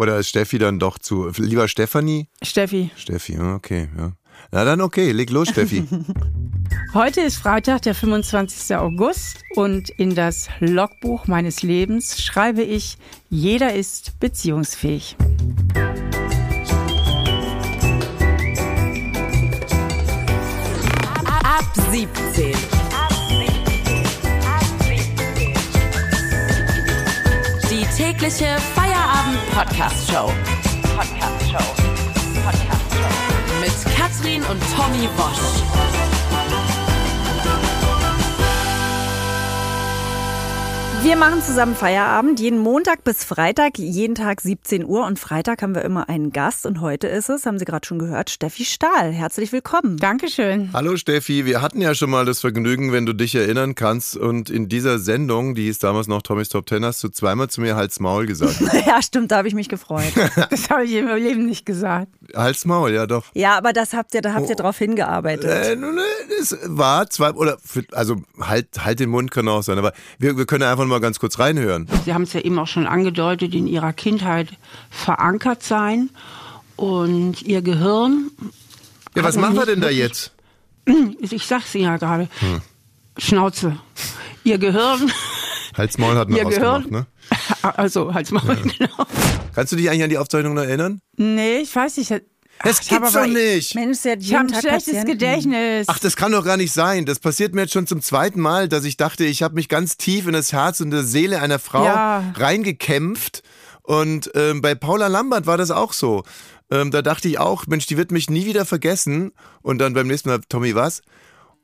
Oder ist Steffi dann doch zu. Lieber Stefanie? Steffi. Steffi, okay, ja. Na dann okay, leg los, Steffi. Heute ist Freitag, der 25. August und in das Logbuch meines Lebens schreibe ich, jeder ist beziehungsfähig. Ab 17. Die tägliche Feierabend-Podcast-Show. Podcast-Show. Podcast-Show. Mit Katrin und Tommy Wosch. Wir machen zusammen Feierabend, jeden Montag bis Freitag, jeden Tag 17 Uhr. Und Freitag haben wir immer einen Gast. Und heute ist es, haben Sie gerade schon gehört, Steffi Stahl. Herzlich willkommen. Dankeschön. Hallo Steffi, wir hatten ja schon mal das Vergnügen, wenn du dich erinnern kannst. Und in dieser Sendung, die hieß damals noch Tommy's Top Ten, hast du zweimal zu mir Hals Maul gesagt. Ja, stimmt, da habe ich mich gefreut. Das habe ich im Leben nicht gesagt. Hals Maul, ja doch. Ja, aber das habt ihr, da habt ihr drauf hingearbeitet. Äh, nun, äh, es war zwei, oder, also halt, halt den Mund kann auch sein, aber wir, wir können einfach mal ganz kurz reinhören. Sie haben es ja eben auch schon angedeutet, in Ihrer Kindheit verankert sein und Ihr Gehirn. Ja, was machen wir denn da jetzt? Ich sag's Ihnen ja gerade. Schnauze. Ihr Gehirn, Hals Maul hat man Ihr Gehirn. ne? also Hals Maul, genau. Kannst du dich eigentlich an die Aufzeichnung noch erinnern? Nee, ich weiß nicht. Das hab gibt's doch nicht. Mensch, sie hat Ich habe ein Tag schlechtes Patienten. Gedächtnis. Ach, das kann doch gar nicht sein. Das passiert mir jetzt schon zum zweiten Mal, dass ich dachte, ich habe mich ganz tief in das Herz und die Seele einer Frau Ja. reingekämpft. Und ähm, bei Paula Lambert war das auch so. Ähm, da dachte ich auch, Mensch, die wird mich nie wieder vergessen. Und dann beim nächsten Mal, Tommy, was?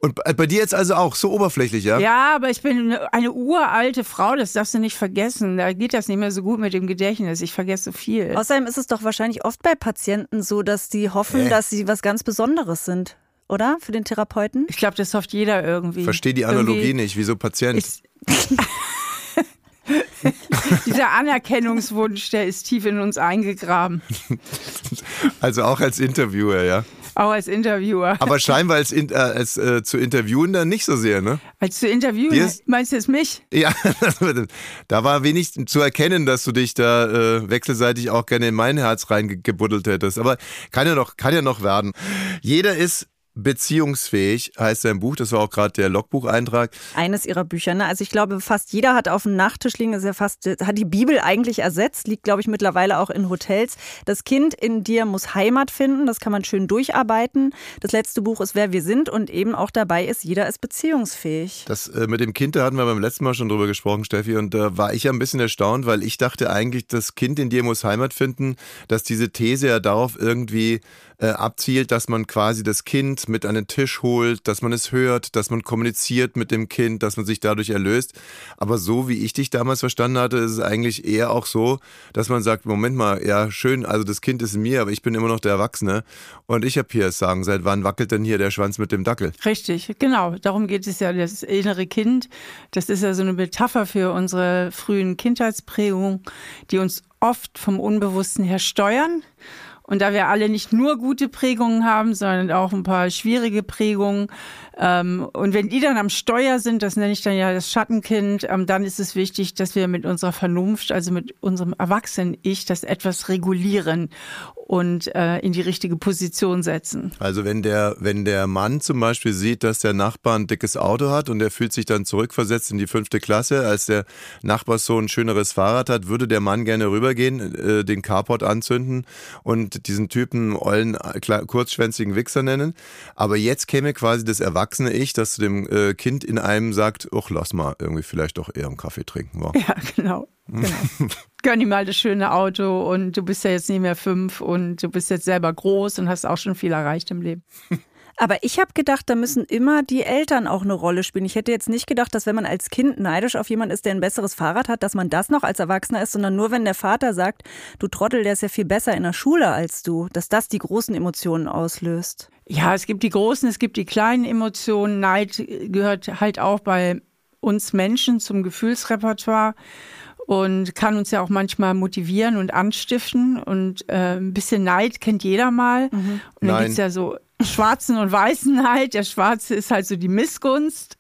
Und bei- dir jetzt also auch so oberflächlich, ja? Ja, aber ich bin eine- uralte Frau, das darfst du nicht vergessen. Da geht das nicht mehr so gut mit dem Gedächtnis. Ich vergesse so viel. Außerdem ist es doch wahrscheinlich oft bei Patienten so, dass die hoffen, Äh. dass sie was ganz Besonderes sind. Oder? Für den Therapeuten? Ich glaube, das hofft jeder irgendwie. Verstehe die Analogie Irgendwie nicht. Wieso Patient? Dieser Anerkennungswunsch, der ist tief in uns eingegraben. Also auch als Interviewer, ja. Auch als Interviewer. Aber scheinbar als, in, äh, als äh, zu interviewen dann nicht so sehr, ne? Als zu interviewen, ist- meinst du es mich? Ja, da war wenig zu erkennen, dass du dich da äh, wechselseitig auch gerne in mein Herz reingebuddelt hättest. Aber kann ja noch, kann ja noch werden. Jeder ist beziehungsfähig, heißt sein Buch. Das war auch gerade der Logbucheintrag. Eines ihrer Bücher. Ne? Also ich glaube, fast jeder hat auf dem Nachttisch liegen, ist ja fast, hat die Bibel eigentlich ersetzt, liegt, glaube ich, mittlerweile auch in Hotels. Das Kind in dir muss Heimat finden, das kann man schön durcharbeiten. Das letzte Buch ist Wer wir sind und eben auch dabei ist, jeder ist beziehungsfähig. Das äh, mit dem Kind, da hatten wir beim letzten Mal schon drüber gesprochen, Steffi, und da war ich ja ein bisschen erstaunt, weil ich dachte eigentlich, das Kind in dir muss Heimat finden, dass diese These ja darauf irgendwie äh, abzielt, dass man quasi das Kind mit an den Tisch holt, dass man es hört, dass man kommuniziert mit dem Kind, dass man sich dadurch erlöst. Aber so wie ich dich damals verstanden hatte, ist es eigentlich eher auch so, dass man sagt, Moment mal, ja schön, also das Kind ist in mir, aber ich bin immer noch der Erwachsene und ich habe hier das Sagen, seit wann wackelt denn hier der Schwanz mit dem Dackel? Richtig, genau. Darum geht es ja, das innere Kind. Das ist ja so eine Metapher für unsere frühen Kindheitsprägungen, die uns oft vom Unbewussten her steuern. Und da wir alle nicht nur gute Prägungen haben, sondern auch ein paar schwierige Prägungen. Ähm, und wenn die dann am Steuer sind, das nenne ich dann ja das Schattenkind, ähm, dann ist es wichtig, dass wir mit unserer Vernunft, also mit unserem Erwachsenen-Ich, das etwas regulieren und äh, in die richtige Position setzen. Also wenn der, wenn der Mann zum Beispiel sieht, dass der Nachbar ein dickes Auto hat und er fühlt sich dann zurückversetzt in die fünfte Klasse, als der Nachbarssohn ein schöneres Fahrrad hat, würde der Mann gerne rübergehen, äh, den Carport anzünden und diesen Typen ollen, äh, kurzschwänzigen Wichser nennen. Aber jetzt käme quasi das erwachsene Ich, das zu dem äh, Kind in einem sagt, ach, lass mal irgendwie vielleicht doch eher einen Kaffee trinken. Wow. Ja, genau. genau. Gönn ihm mal das schöne Auto und du bist ja jetzt nicht mehr fünf und du bist jetzt selber groß und hast auch schon viel erreicht im Leben. Aber ich habe gedacht, da müssen immer die Eltern auch eine Rolle spielen. Ich hätte jetzt nicht gedacht, dass wenn man als Kind neidisch auf jemanden ist, der ein besseres Fahrrad hat, dass man das noch als Erwachsener ist, sondern nur wenn der Vater sagt, du Trottel, der ist ja viel besser in der Schule als du, dass das die großen Emotionen auslöst. Ja, es gibt die großen, es gibt die kleinen Emotionen. Neid gehört halt auch bei uns Menschen zum Gefühlsrepertoire und kann uns ja auch manchmal motivieren und anstiften. Und äh, ein bisschen Neid kennt jeder mal. Und dann Nein. gibt's ja so schwarzen und weißen Neid. Der schwarze ist halt so die Missgunst.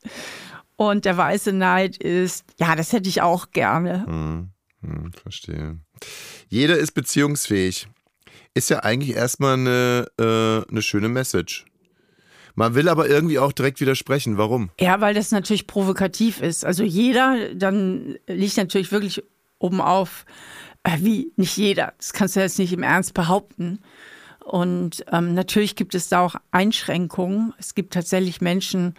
Und der weiße Neid ist, ja, das hätte ich auch gerne. Hm, hm, verstehe. Jeder ist beziehungsfähig. Ist ja eigentlich erstmal eine, äh, eine schöne Message. Man will aber irgendwie auch direkt widersprechen. Warum? Ja, weil das natürlich provokativ ist. Also jeder, dann liegt natürlich wirklich oben auf, äh, wie nicht jeder. Das kannst du jetzt nicht im Ernst behaupten. Und ähm, natürlich gibt es da auch Einschränkungen. Es gibt tatsächlich Menschen,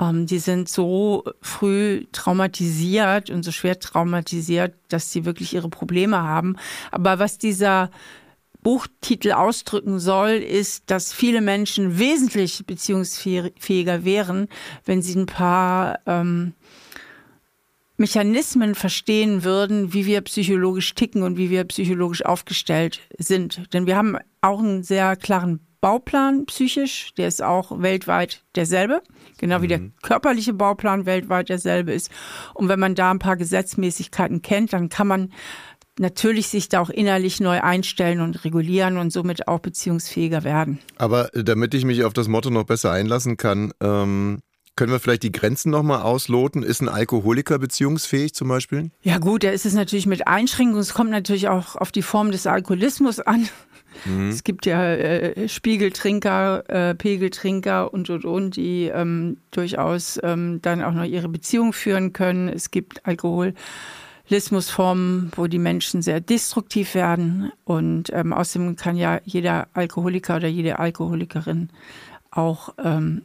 ähm, die sind so früh traumatisiert und so schwer traumatisiert, dass sie wirklich ihre Probleme haben. Aber was dieser Buchtitel ausdrücken soll, ist, dass viele Menschen wesentlich beziehungsfähiger wären, wenn sie ein paar ähm, Mechanismen verstehen würden, wie wir psychologisch ticken und wie wir psychologisch aufgestellt sind. Denn wir haben auch einen sehr klaren Bauplan psychisch, der ist auch weltweit derselbe, genau wie der mhm. körperliche Bauplan weltweit derselbe ist. Und wenn man da ein paar Gesetzmäßigkeiten kennt, dann kann man natürlich sich da auch innerlich neu einstellen und regulieren und somit auch beziehungsfähiger werden. Aber damit ich mich auf das Motto noch besser einlassen kann, ähm, können wir vielleicht die Grenzen nochmal ausloten? Ist ein Alkoholiker beziehungsfähig zum Beispiel? Ja gut, da ist es natürlich mit Einschränkungen. Es kommt natürlich auch auf die Form des Alkoholismus an. Mhm. Es gibt ja äh, Spiegeltrinker, äh, Pegeltrinker und und und, die ähm, durchaus ähm, dann auch noch ihre Beziehung führen können. Es gibt Alkoholismusformen, wo die Menschen sehr destruktiv werden. Und ähm, außerdem kann ja jeder Alkoholiker oder jede Alkoholikerin auch ähm,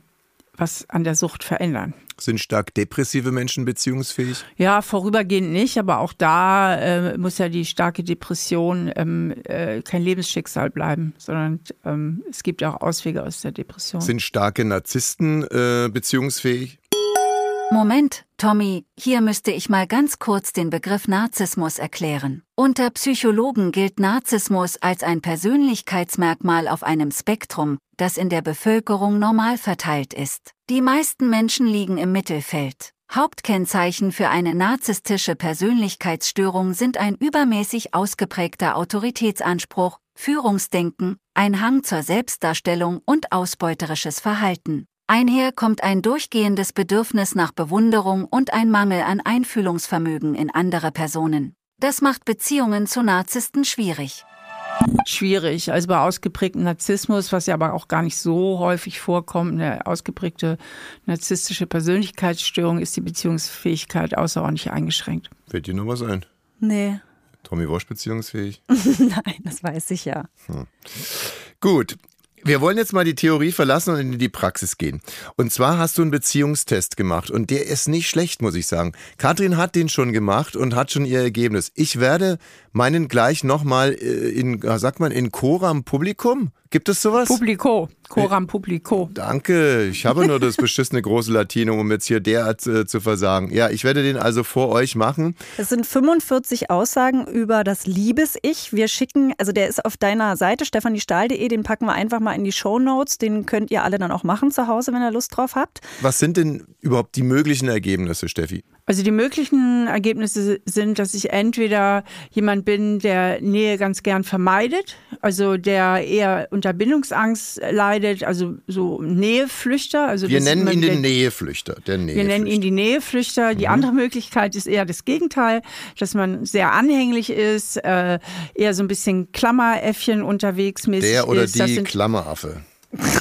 was an der Sucht verändern. Sind stark depressive Menschen beziehungsfähig? Ja, vorübergehend nicht, aber auch da äh, muss ja die starke Depression ähm, äh, kein Lebensschicksal bleiben, sondern ähm, es gibt auch Auswege aus der Depression. Sind starke Narzissten äh, beziehungsfähig? Moment, Tommy, hier müsste ich mal ganz kurz den Begriff Narzissmus erklären. Unter Psychologen gilt Narzissmus als ein Persönlichkeitsmerkmal auf einem Spektrum, das in der Bevölkerung normal verteilt ist. Die meisten Menschen liegen im Mittelfeld. Hauptkennzeichen für eine narzisstische Persönlichkeitsstörung sind ein übermäßig ausgeprägter Autoritätsanspruch, Führungsdenken, ein Hang zur Selbstdarstellung und ausbeuterisches Verhalten. Einher kommt ein durchgehendes Bedürfnis nach Bewunderung und ein Mangel an Einfühlungsvermögen in andere Personen. Das macht Beziehungen zu Narzissten schwierig. Schwierig. Also bei ausgeprägtem Narzissmus, was ja aber auch gar nicht so häufig vorkommt, eine ausgeprägte narzisstische Persönlichkeitsstörung, ist die Beziehungsfähigkeit außerordentlich eingeschränkt. Fällt dir nur was ein? Nee. Tommy Wosch beziehungsfähig? Nein, das weiß ich ja. Hm. Gut, wir wollen jetzt mal die Theorie verlassen und in die Praxis gehen. Und zwar hast du einen Beziehungstest gemacht und der ist nicht schlecht, muss ich sagen. Katrin hat den schon gemacht und hat schon ihr Ergebnis. Ich werde meinen gleich nochmal äh, in, sagt man, in Coram Publikum Gibt es sowas? Publico, Coram Publico. Danke, ich habe nur das beschissene große Latinum, um jetzt hier derart äh, zu versagen. Ja, ich werde den also vor euch machen. Es sind 45 Aussagen über das Liebes-Ich. Wir schicken, also der ist auf deiner Seite, stefaniestahl.de, den packen wir einfach mal in die Show Notes. Den könnt ihr alle dann auch machen zu Hause, wenn ihr Lust drauf habt. Was sind denn überhaupt die möglichen Ergebnisse, Steffi? Also die möglichen Ergebnisse sind, dass ich entweder jemand bin, der Nähe ganz gern vermeidet, also der eher unter Bindungsangst leidet, also so Näheflüchter. Also wir nennen ihn den Näheflüchter. Der Näheflüchter. Wir nennen ihn die Näheflüchter. Die mhm. andere Möglichkeit ist eher das Gegenteil, dass man sehr anhänglich ist, äh, eher so ein bisschen Klammeräffchen unterwegs mäßig Der oder ist. die Klammeraffe.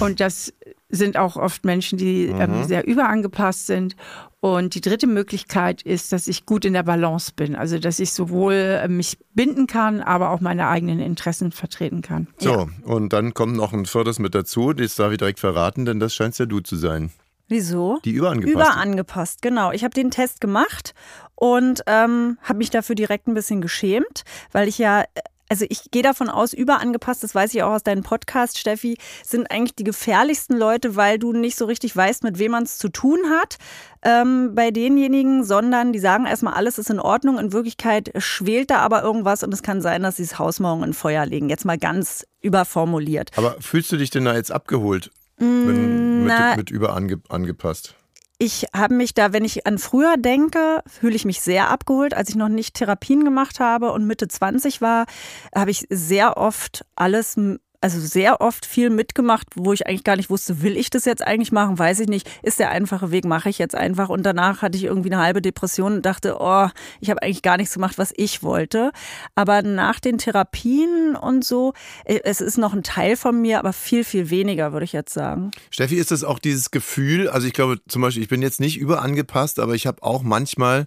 Und das sind auch oft Menschen, die ähm, mhm. sehr überangepasst sind. Und die dritte Möglichkeit ist, dass ich gut in der Balance bin. Also, dass ich sowohl äh, mich binden kann, aber auch meine eigenen Interessen vertreten kann. So, ja. und dann kommt noch ein viertes mit dazu. Das darf ich direkt verraten, denn das scheint ja du zu sein. Wieso? Die überangepasst. Überangepasst, genau. Ich habe den Test gemacht und ähm, habe mich dafür direkt ein bisschen geschämt, weil ich ja äh, also ich gehe davon aus, überangepasst, das weiß ich auch aus deinem Podcast, Steffi, sind eigentlich die gefährlichsten Leute, weil du nicht so richtig weißt, mit wem man es zu tun hat ähm, bei denjenigen, sondern die sagen erstmal, alles ist in Ordnung. In Wirklichkeit schwelt da aber irgendwas und es kann sein, dass sie das Haus morgen in Feuer legen. Jetzt mal ganz überformuliert. Aber fühlst du dich denn da jetzt abgeholt? Wenn, mit, mit überangepasst? Ich habe mich da, wenn ich an früher denke, fühle ich mich sehr abgeholt. Als ich noch nicht Therapien gemacht habe und Mitte 20 war, habe ich sehr oft alles also sehr oft viel mitgemacht, wo ich eigentlich gar nicht wusste, will ich das jetzt eigentlich machen, weiß ich nicht. Ist der einfache Weg, mache ich jetzt einfach. Und danach hatte ich irgendwie eine halbe Depression und dachte, oh, ich habe eigentlich gar nichts gemacht, was ich wollte. Aber nach den Therapien und so, äh, es ist noch ein Teil von mir, aber viel, viel weniger, würde ich jetzt sagen. Steffi, ist das auch dieses Gefühl, also ich glaube zum Beispiel, ich bin jetzt nicht überangepasst, aber ich habe auch manchmal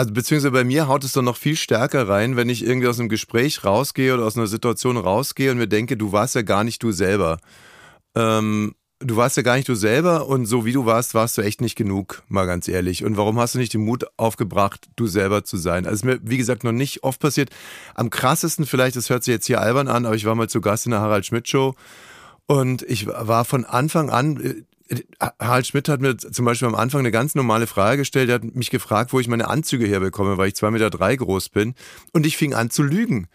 also beziehungsweise bei mir haut es dann noch viel stärker rein, wenn ich irgendwie aus einem Gespräch rausgehe oder aus einer Situation rausgehe und mir denke, du warst ja gar nicht du selber. Ähm, du warst ja gar nicht du selber und so wie du warst, warst du echt nicht genug, mal ganz ehrlich. Und warum hast du nicht den Mut aufgebracht, du selber zu sein? Also ist mir, wie gesagt, noch nicht oft passiert. Am krassesten vielleicht, das hört sich jetzt hier albern an, aber ich war mal zu Gast in der Harald Schmidt Show und ich war von Anfang an, äh, Harald Schmidt hat mir zum Beispiel am Anfang eine ganz normale Frage gestellt. Er hat mich gefragt, wo ich meine Anzüge herbekomme, weil ich zwei Meter drei groß bin. Und ich fing an zu lügen.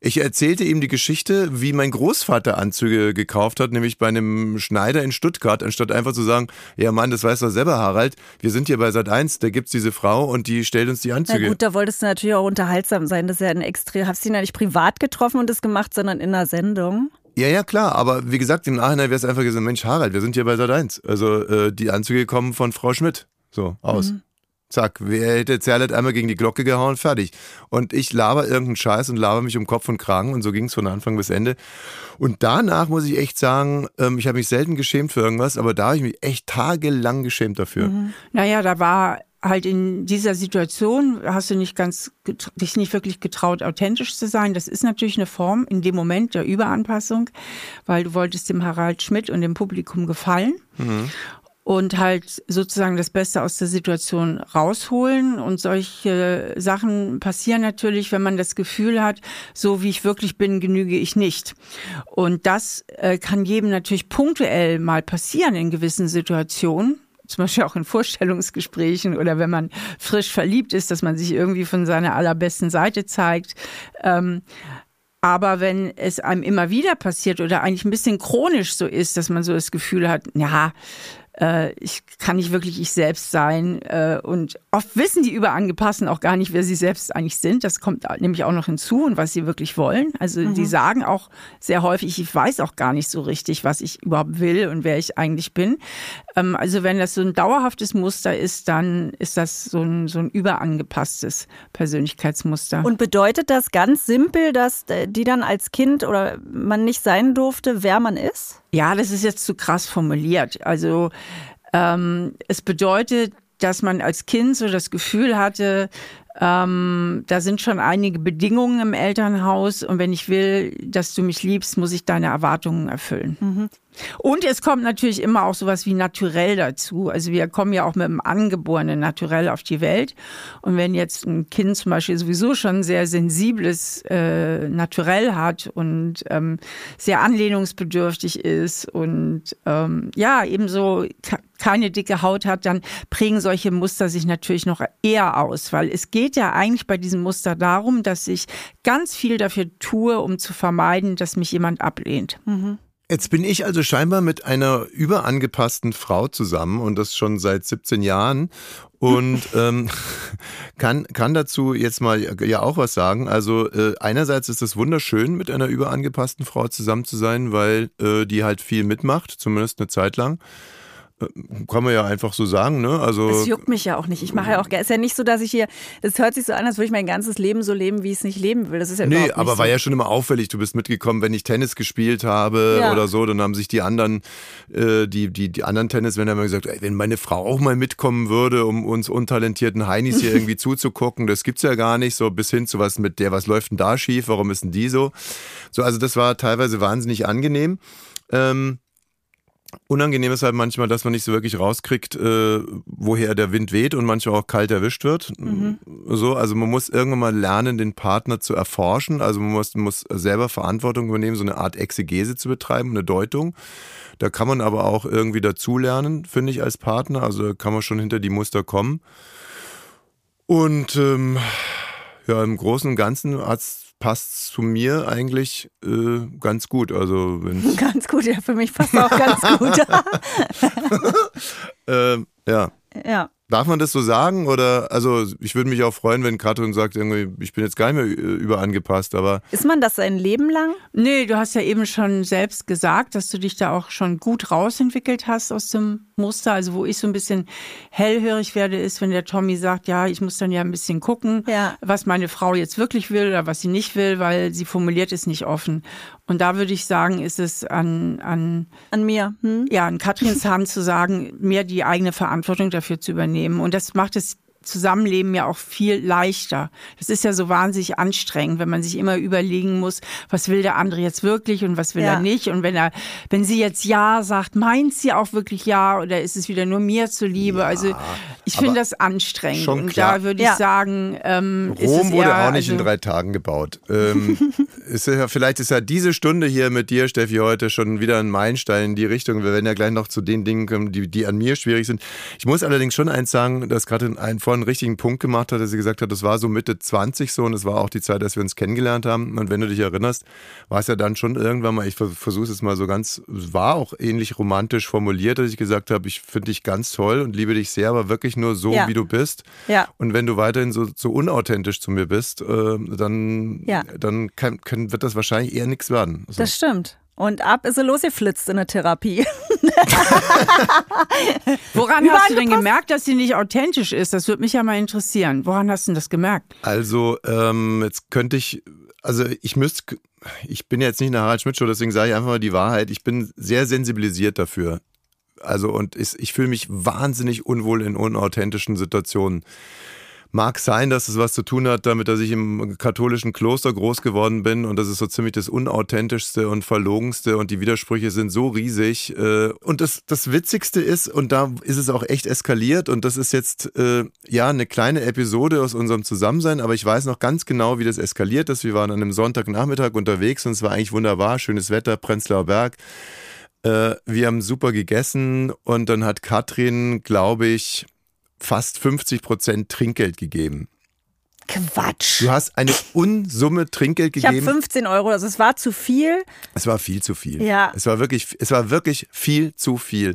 Ich erzählte ihm die Geschichte, wie mein Großvater Anzüge gekauft hat, nämlich bei einem Schneider in Stuttgart, anstatt einfach zu sagen, ja Mann, das weißt du selber, Harald, wir sind hier bei Sat 1, da gibt's diese Frau und die stellt uns die Anzüge. Na gut, da wolltest du natürlich auch unterhaltsam sein. Das ist ja ein extrem, hast du ihn ja nicht privat getroffen und das gemacht, sondern in einer Sendung. Ja, ja, klar, aber wie gesagt, im Nachhinein wäre es einfach gesagt, Mensch, Harald, wir sind hier bei Sat 1. Also äh, die Anzüge kommen von Frau Schmidt. So, aus. Mhm. Zack, wer hätte Zerlett einmal gegen die Glocke gehauen, fertig. Und ich laber irgendeinen Scheiß und laber mich um Kopf und Kragen und so ging es von Anfang bis Ende. Und danach muss ich echt sagen, ähm, ich habe mich selten geschämt für irgendwas, aber da habe ich mich echt tagelang geschämt dafür. Mhm. Naja, da war halt in dieser Situation hast du nicht ganz dich nicht wirklich getraut, authentisch zu sein. Das ist natürlich eine Form in dem Moment der Überanpassung, weil du wolltest dem Harald Schmidt und dem Publikum gefallen. Mhm. Und halt sozusagen das Beste aus der Situation rausholen. Und solche Sachen passieren natürlich, wenn man das Gefühl hat, so wie ich wirklich bin, genüge ich nicht. Und das äh, kann jedem natürlich punktuell mal passieren in gewissen Situationen zum Beispiel auch in Vorstellungsgesprächen oder wenn man frisch verliebt ist, dass man sich irgendwie von seiner allerbesten Seite zeigt. Ähm, aber wenn es einem immer wieder passiert oder eigentlich ein bisschen chronisch so ist, dass man so das Gefühl hat, ja, äh, ich kann nicht wirklich ich selbst sein. Äh, und oft wissen die Überangepassten auch gar nicht, wer sie selbst eigentlich sind. Das kommt nämlich auch noch hinzu und was sie wirklich wollen. Also mhm. die sagen auch sehr häufig, ich weiß auch gar nicht so richtig, was ich überhaupt will und wer ich eigentlich bin. Ähm, also wenn das so ein dauerhaftes Muster ist, dann ist das so ein, so ein überangepasstes Persönlichkeitsmuster. Und bedeutet das ganz simpel, dass äh, die dann als Kind oder man nicht sein durfte, wer man ist? Ja, das ist jetzt zu krass formuliert. Also ähm, es bedeutet, dass man als Kind so das Gefühl hatte, ähm, da sind schon einige Bedingungen im Elternhaus und wenn ich will, dass du mich liebst, muss ich deine Erwartungen erfüllen. Mhm. Und es kommt natürlich immer auch sowas wie naturell dazu. Also wir kommen ja auch mit einem angeborenen Naturell auf die Welt. Und wenn jetzt ein Kind zum Beispiel sowieso schon sehr sensibles äh, Naturell hat und ähm, sehr anlehnungsbedürftig ist und ähm, ja, ebenso keine dicke Haut hat, dann prägen solche Muster sich natürlich noch eher aus, weil es geht ja eigentlich bei diesem Muster darum, dass ich ganz viel dafür tue, um zu vermeiden, dass mich jemand ablehnt. Mhm. Jetzt bin ich also scheinbar mit einer überangepassten Frau zusammen und das schon seit 17 Jahren und ähm, kann, kann dazu jetzt mal ja auch was sagen. Also äh, einerseits ist es wunderschön, mit einer überangepassten Frau zusammen zu sein, weil äh, die halt viel mitmacht, zumindest eine Zeit lang. Kann man ja einfach so sagen, ne? Also das juckt mich ja auch nicht. Ich mache ja auch, es ist ja nicht so, dass ich hier, das hört sich so an, als würde ich mein ganzes Leben so leben, wie ich es nicht leben will. Das ist ja Nee, aber so. war ja schon immer auffällig. Du bist mitgekommen, wenn ich Tennis gespielt habe ja. oder so, dann haben sich die anderen, äh, die, die, die anderen Tennismänner immer gesagt, ey, wenn meine Frau auch mal mitkommen würde, um uns untalentierten Heinis hier irgendwie zuzugucken, das gibt's ja gar nicht, so bis hin zu was mit der, was läuft denn da schief, warum ist denn die so? So, also das war teilweise wahnsinnig angenehm. Ähm, Unangenehm ist halt manchmal, dass man nicht so wirklich rauskriegt, äh, woher der Wind weht und manchmal auch kalt erwischt wird. Mhm. So, also man muss irgendwann mal lernen, den Partner zu erforschen. Also man muss, muss selber Verantwortung übernehmen, so eine Art Exegese zu betreiben, eine Deutung. Da kann man aber auch irgendwie dazulernen, finde ich, als Partner. Also kann man schon hinter die Muster kommen. Und ähm, ja, im Großen und Ganzen hat's passt zu mir eigentlich äh, ganz gut. Also ganz gut, ja, für mich passt auch ganz gut. äh, ja. Ja. Darf man das so sagen? Oder also ich würde mich auch freuen, wenn Katrin sagt, irgendwie, ich bin jetzt gar nicht mehr überangepasst, aber. Ist man das sein Leben lang? Nee, du hast ja eben schon selbst gesagt, dass du dich da auch schon gut rausentwickelt hast aus dem Muster. Also wo ich so ein bisschen hellhörig werde, ist, wenn der Tommy sagt, ja, ich muss dann ja ein bisschen gucken, Ja. was meine Frau jetzt wirklich will oder was sie nicht will, weil sie formuliert es nicht offen. Und da würde ich sagen, ist es an, an An mir. Hm? ja, in Katrins Hand zu sagen, mehr die eigene Verantwortung dafür zu übernehmen. Und das macht es Zusammenleben ja auch viel leichter. Das ist ja so wahnsinnig anstrengend, wenn man sich immer überlegen muss, was will der andere jetzt wirklich und was will Ja. er nicht. Und wenn er, wenn sie jetzt Ja sagt, meint sie auch wirklich Ja oder ist es wieder nur mir zuliebe? also ich finde das anstrengend. schon und klar. da würde Ja. ich sagen, ähm, Rom wurde eher, auch nicht in also, drei Tagen gebaut. Ähm, ist ja, vielleicht ist ja diese Stunde hier mit dir, Steffi, heute schon wieder ein Meilenstein in die Richtung. Wir werden ja gleich noch zu den Dingen kommen, die, die an mir schwierig sind. Ich muss allerdings schon eins sagen, dass gerade einen vorhin einen richtigen Punkt gemacht hat, dass sie gesagt hat, das war so Mitte 20 so und es war auch die Zeit, dass wir uns kennengelernt haben. Und wenn du dich erinnerst, war es ja dann schon irgendwann mal, ich versuche es mal so ganz, es war auch ähnlich romantisch formuliert, dass ich gesagt habe, ich finde dich ganz toll und liebe dich sehr, aber wirklich nur so, Ja. wie du bist. Ja. Und wenn du weiterhin so, so unauthentisch zu mir bist, äh, dann, Ja. dann kann, kann, wird das wahrscheinlich eher nichts werden. So. Das stimmt. Und ab ist sie losgeflitzt in der Therapie. Woran hast du denn gemerkt, dass sie nicht authentisch ist? Das würde mich ja mal interessieren. Woran hast du denn das gemerkt? Also, ähm, jetzt könnte ich, also ich müsste, ich bin jetzt nicht eine Harald Schmidt Show, deswegen sage ich einfach mal die Wahrheit. Ich bin sehr sensibilisiert dafür. Also, und ich, ich fühle mich wahnsinnig unwohl in unauthentischen Situationen. Mag sein, dass es was zu tun hat damit, dass ich im katholischen Kloster groß geworden bin und das ist so ziemlich das unauthentischste und verlogenste und die Widersprüche sind so riesig. äh, Und das, das Witzigste ist, und da ist es auch echt eskaliert und das ist jetzt äh, ja eine kleine Episode aus unserem Zusammensein, aber ich weiß noch ganz genau, wie das eskaliert ist. Wir waren an einem Sonntagnachmittag unterwegs und es war eigentlich wunderbar, schönes Wetter, Prenzlauer Berg. Äh, wir haben super gegessen und dann hat Katrin, glaube ich, fast 50 Prozent Trinkgeld gegeben. Quatsch. Du hast eine Unsumme Trinkgeld Ich habe gegeben. 15 Euro, also es war zu viel. Es war viel zu viel. Ja. Es war wirklich, es war wirklich viel zu viel.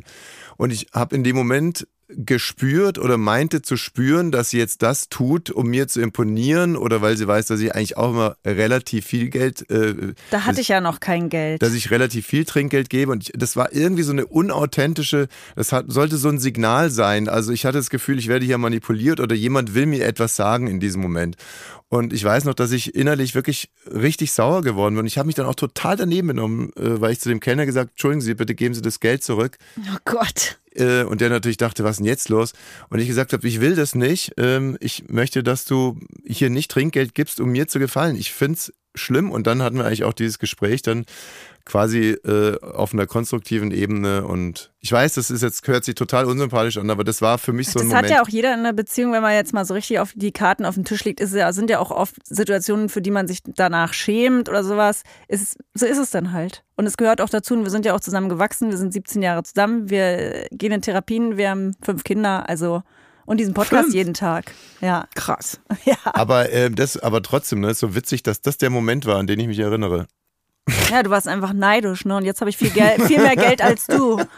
Und ich habe in dem Moment gespürt oder meinte zu spüren, dass sie jetzt das tut, um mir zu imponieren oder weil sie weiß, dass ich eigentlich auch immer relativ viel Geld, äh, Da hatte ich ja noch kein Geld. dass ich relativ viel Trinkgeld gebe und ich, das war irgendwie so eine unauthentische, das hat, sollte so ein Signal sein. Also ich hatte das Gefühl, ich werde hier manipuliert oder jemand will mir etwas sagen in diesem Moment. Und ich weiß noch, dass ich innerlich wirklich richtig sauer geworden bin. Und ich habe mich dann auch total daneben genommen, äh, weil ich zu dem Kellner gesagt, entschuldigen Sie, bitte geben Sie das Geld zurück. oh Gott. Äh, und der natürlich dachte, was ist denn jetzt los? Und ich gesagt habe, ich will das nicht. Ähm, ich möchte, dass du hier nicht Trinkgeld gibst, um mir zu gefallen. Ich find's schlimm. Und dann hatten wir eigentlich auch dieses Gespräch dann quasi äh, auf einer konstruktiven Ebene. Und ich weiß, das ist jetzt hört sich total unsympathisch an, aber das war für mich so ein das Moment. hat ja auch jeder in einer Beziehung, wenn man jetzt mal so richtig auf die Karten auf den Tisch legt, ist ja, sind ja auch oft Situationen, für die man sich danach schämt oder sowas. Ist, so ist es dann halt. Und es gehört auch dazu, und wir sind ja auch zusammen gewachsen, wir sind 17 Jahre zusammen, wir gehen in Therapien, wir haben fünf Kinder, also und diesen Podcast Fünf? jeden Tag. Ja. Krass. Ja. aber äh, das, aber trotzdem, ne, ist so witzig, dass das der Moment war, an den ich mich erinnere. Ja, du warst einfach neidisch, ne? Und jetzt habe ich viel, Geld, viel mehr Geld als du.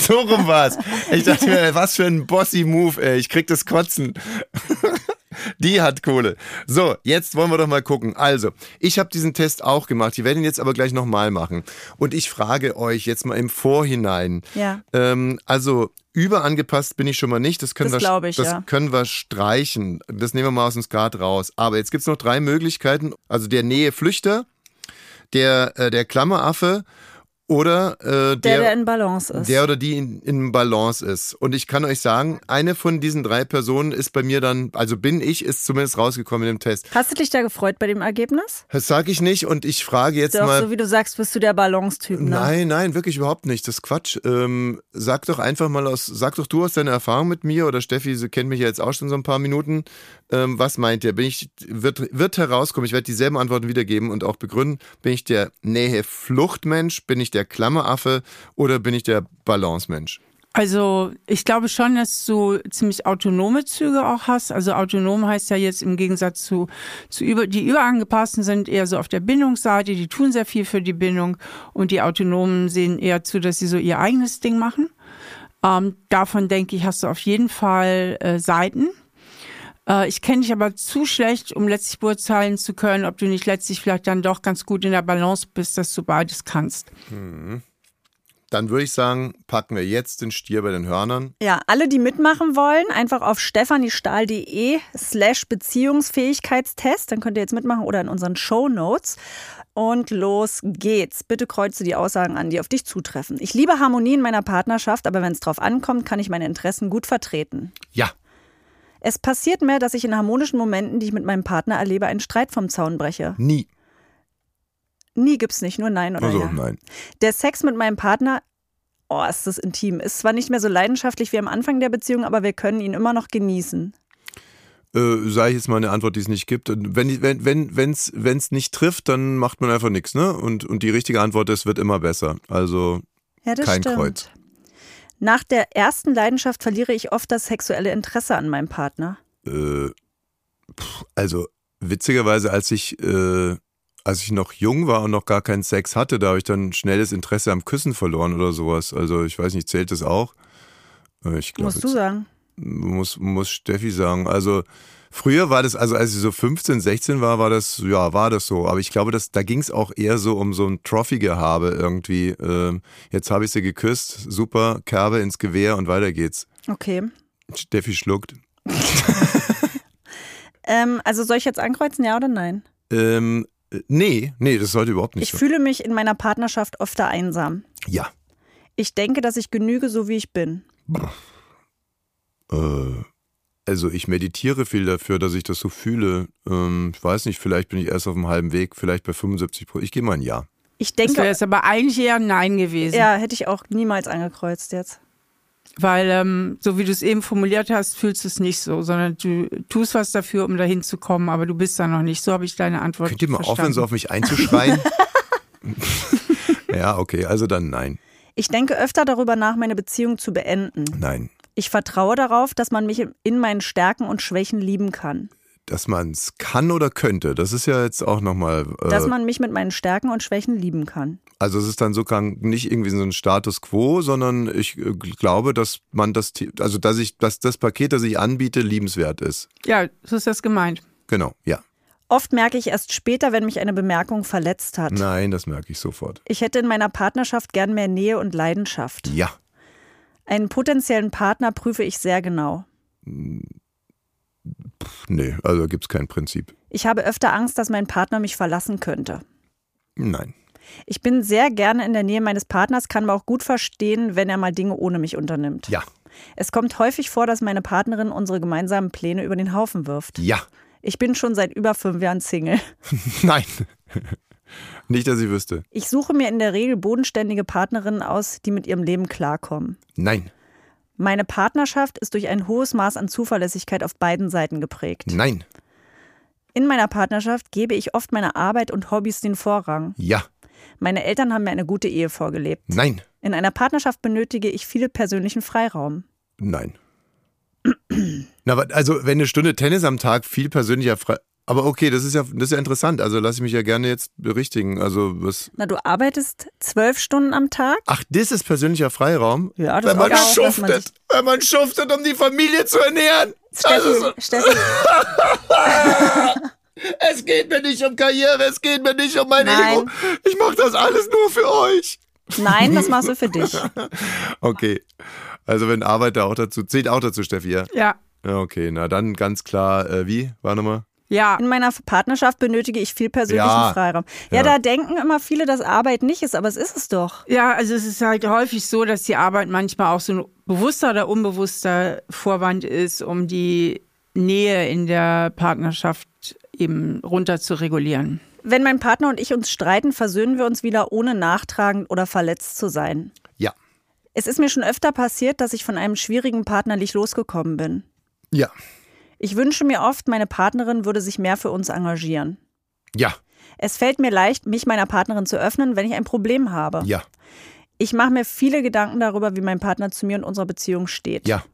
So rum war's. Ich dachte mir, was für ein bossy Move, ey. Ich krieg das Kotzen. Die hat Kohle. So, jetzt wollen wir doch mal gucken. Also, ich habe diesen Test auch gemacht. Ich werde ihn jetzt aber gleich nochmal machen. Und ich frage euch jetzt mal im Vorhinein. Ja. Ähm, also, überangepasst bin ich schon mal nicht. Das können, Das wir, ich, das ja. können wir streichen. Das nehmen wir mal aus dem Skat raus. Aber jetzt gibt's noch drei Möglichkeiten. Also der Nähe-Flüchter, der, äh, der Klammeraffe oder äh, Der, der in Balance ist. der oder die in, in Balance ist. Und ich kann euch sagen, eine von diesen drei Personen ist bei mir dann, also bin ich, ist zumindest rausgekommen in dem Test. Hast du dich da gefreut bei dem Ergebnis? Das sage ich nicht und ich frage jetzt Doch, mal. so wie du sagst, bist du der Balance-Typ, ne? Nein, nein, wirklich überhaupt nicht. Das ist Quatsch. Ähm, sag doch einfach mal aus, sag doch du aus deiner Erfahrung mit mir oder Steffi, sie kennt mich ja jetzt auch schon so ein paar Minuten. Ähm, was meint ihr? Bin ich, wird, wird herauskommen, ich werde dieselben Antworten wiedergeben und auch begründen. Bin ich der Nähe-Fluchtmensch? Bin ich der Klammeraffe oder bin ich der Balance-Mensch? Also ich glaube schon, dass du ziemlich autonome Züge auch hast. Also autonom heißt ja jetzt im Gegensatz zu, zu über, die überangepassten sind eher so auf der Bindungsseite, die tun sehr viel für die Bindung und die Autonomen sehen eher zu, dass sie so ihr eigenes Ding machen. Ähm, davon denke ich, hast du auf jeden Fall äh, Seiten. Äh, ich kenne dich aber zu schlecht, um letztlich beurteilen zu können, ob du nicht letztlich vielleicht dann doch ganz gut in der Balance bist, dass du beides kannst. Dann würde ich sagen, packen wir jetzt den Stier bei den Hörnern. Ja, alle, die mitmachen wollen, einfach auf stephaniestahl.de slash Beziehungsfähigkeitstest. Dann könnt ihr jetzt mitmachen oder in unseren Show Notes. Und los geht's. Bitte kreuze die Aussagen an, die auf dich zutreffen. Ich liebe Harmonie in meiner Partnerschaft, aber wenn es drauf ankommt, kann ich meine Interessen gut vertreten. Ja. Es passiert mir, dass ich in harmonischen Momenten, die ich mit meinem Partner erlebe, einen Streit vom Zaun breche. Nie. Nie gibt's nicht, nur Nein oder Also, Ja. nein. Der Sex mit meinem Partner, oh, ist das intim. Ist zwar nicht mehr so leidenschaftlich wie am Anfang der Beziehung, aber wir können ihn immer noch genießen. Äh, sage ich jetzt mal eine Antwort, die es nicht gibt. Wenn es wenn, wenn, wenn's, wenn's nicht trifft, dann macht man einfach nichts. Ne? Und, und die richtige Antwort ist, wird immer besser. Also Ja, Kein stimmt. Kreuz. Nach der ersten Leidenschaft verliere ich oft das sexuelle Interesse an meinem Partner. äh, also witzigerweise, als ich, äh, als ich noch jung war und noch gar keinen Sex hatte, da habe ich dann schnelles Interesse am Küssen verloren oder sowas. Also ich weiß nicht, zählt das auch? Äh, Ich glaube, Musst du sagen. muss, muss Steffi sagen. Also früher war das, also als ich so 15, 16 war, war das, ja, war das so. Aber ich glaube, dass, da ging es auch eher so um so ein Trophy-Gehabe irgendwie. Ähm, jetzt habe ich sie geküsst, super, Kerbe ins Gewehr und weiter geht's. Okay. Steffi schluckt. Ähm, also soll ich jetzt ankreuzen, ja oder nein? Ähm, äh, nee, nee, das sollte überhaupt nicht Ich so. fühle mich in meiner Partnerschaft öfter einsam. Ja. Ich denke, dass ich genüge, so wie ich bin. Äh, also ich meditiere viel dafür, dass ich das so fühle. Ähm, ich weiß nicht, vielleicht bin ich erst auf dem halben Weg, vielleicht bei 75 Prozent. Ich gehe mal ein Ja. Ich Das wäre denke, jetzt aber eigentlich eher ein Nein gewesen. ja, hätte ich auch niemals angekreuzt jetzt. Weil, ähm, so wie du es eben formuliert hast, fühlst du es nicht so, sondern du tust was dafür, um dahin zu kommen, aber du bist da noch nicht. So habe ich deine Antwort Könnt ihr mal verstanden. aufhören, so auf mich einzuschreien? ja, okay, also dann nein. Ich denke öfter darüber nach, meine Beziehung zu beenden. Nein. Ich vertraue darauf, dass man mich in meinen Stärken und Schwächen lieben kann. Dass man es kann oder könnte, das ist ja jetzt auch nochmal. Dass Äh, man mich mit meinen Stärken und Schwächen lieben kann. also es ist dann sogar nicht irgendwie so ein Status quo, sondern ich äh, glaube, dass man das, also dass ich, dass das Paket, das ich anbiete, liebenswert ist. Ja, so ist das gemeint. Genau, ja. Oft merke ich erst später, wenn mich eine Bemerkung verletzt hat. Nein, das merke ich sofort. Ich hätte in meiner Partnerschaft gern mehr Nähe und Leidenschaft. Ja. Einen potenziellen Partner prüfe ich sehr genau. Nee, also gibt es kein Prinzip. Ich habe öfter Angst, dass mein Partner mich verlassen könnte. Nein. Ich bin sehr gerne in der Nähe meines Partners, kann aber auch gut verstehen, wenn er mal Dinge ohne mich unternimmt. Ja. Es kommt häufig vor, dass meine Partnerin unsere gemeinsamen Pläne über den Haufen wirft. Ja. Ich bin schon seit über fünf Jahren Single. Nein. Nicht, dass ich wüsste. Ich suche mir in der Regel bodenständige Partnerinnen aus, die mit ihrem Leben klarkommen. Nein. Meine Partnerschaft ist durch ein hohes Maß an Zuverlässigkeit auf beiden Seiten geprägt. Nein. In meiner Partnerschaft gebe ich oft meiner Arbeit und Hobbys den Vorrang. Ja. Meine Eltern haben mir eine gute Ehe vorgelebt. Nein. In einer Partnerschaft benötige ich viel persönlichen Freiraum. Nein. Na, also, wenn eine Stunde Tennis am Tag viel persönlicher Fre Aber okay, das ist ja, das ist ja interessant. Also lasse ich mich ja gerne jetzt berichtigen. Also was. Na, du arbeitest zwölf Stunden am Tag? Ach, das ist persönlicher Freiraum? Ja, das wenn ist man auch, man schuftet. sich- wenn man schuftet, um die Familie zu ernähren. Also, Steffi, Steffi, es geht mir nicht um Karriere, es geht mir nicht um mein Nein. Ego. Ich mache das alles nur für euch. nein, das machst du für dich. Okay. Also wenn Arbeit da auch dazu, zählt auch dazu, Steffi, ja? Ja. Ja, okay. Na dann ganz klar, äh, wie? War nochmal? Ja, In meiner Partnerschaft benötige ich viel persönlichen Ja. Freiraum. Ja, Ja. da denken immer viele, dass Arbeit nicht ist, aber es ist es doch. ja, also es ist halt häufig so, dass die Arbeit manchmal auch so ein bewusster oder unbewusster Vorwand ist, um die Nähe in der Partnerschaft eben runter zu regulieren. Wenn mein Partner und ich uns streiten, versöhnen wir uns wieder, ohne nachtragend oder verletzt zu sein. Ja. Es ist mir schon öfter passiert, dass ich von einem schwierigen Partner nicht losgekommen bin. Ja. Ich wünsche mir oft, meine Partnerin würde sich mehr für uns engagieren. Ja. Es fällt mir leicht, mich meiner Partnerin zu öffnen, wenn ich ein Problem habe. Ja. Ich mache mir viele Gedanken darüber, wie mein Partner zu mir und unserer Beziehung steht. Ja.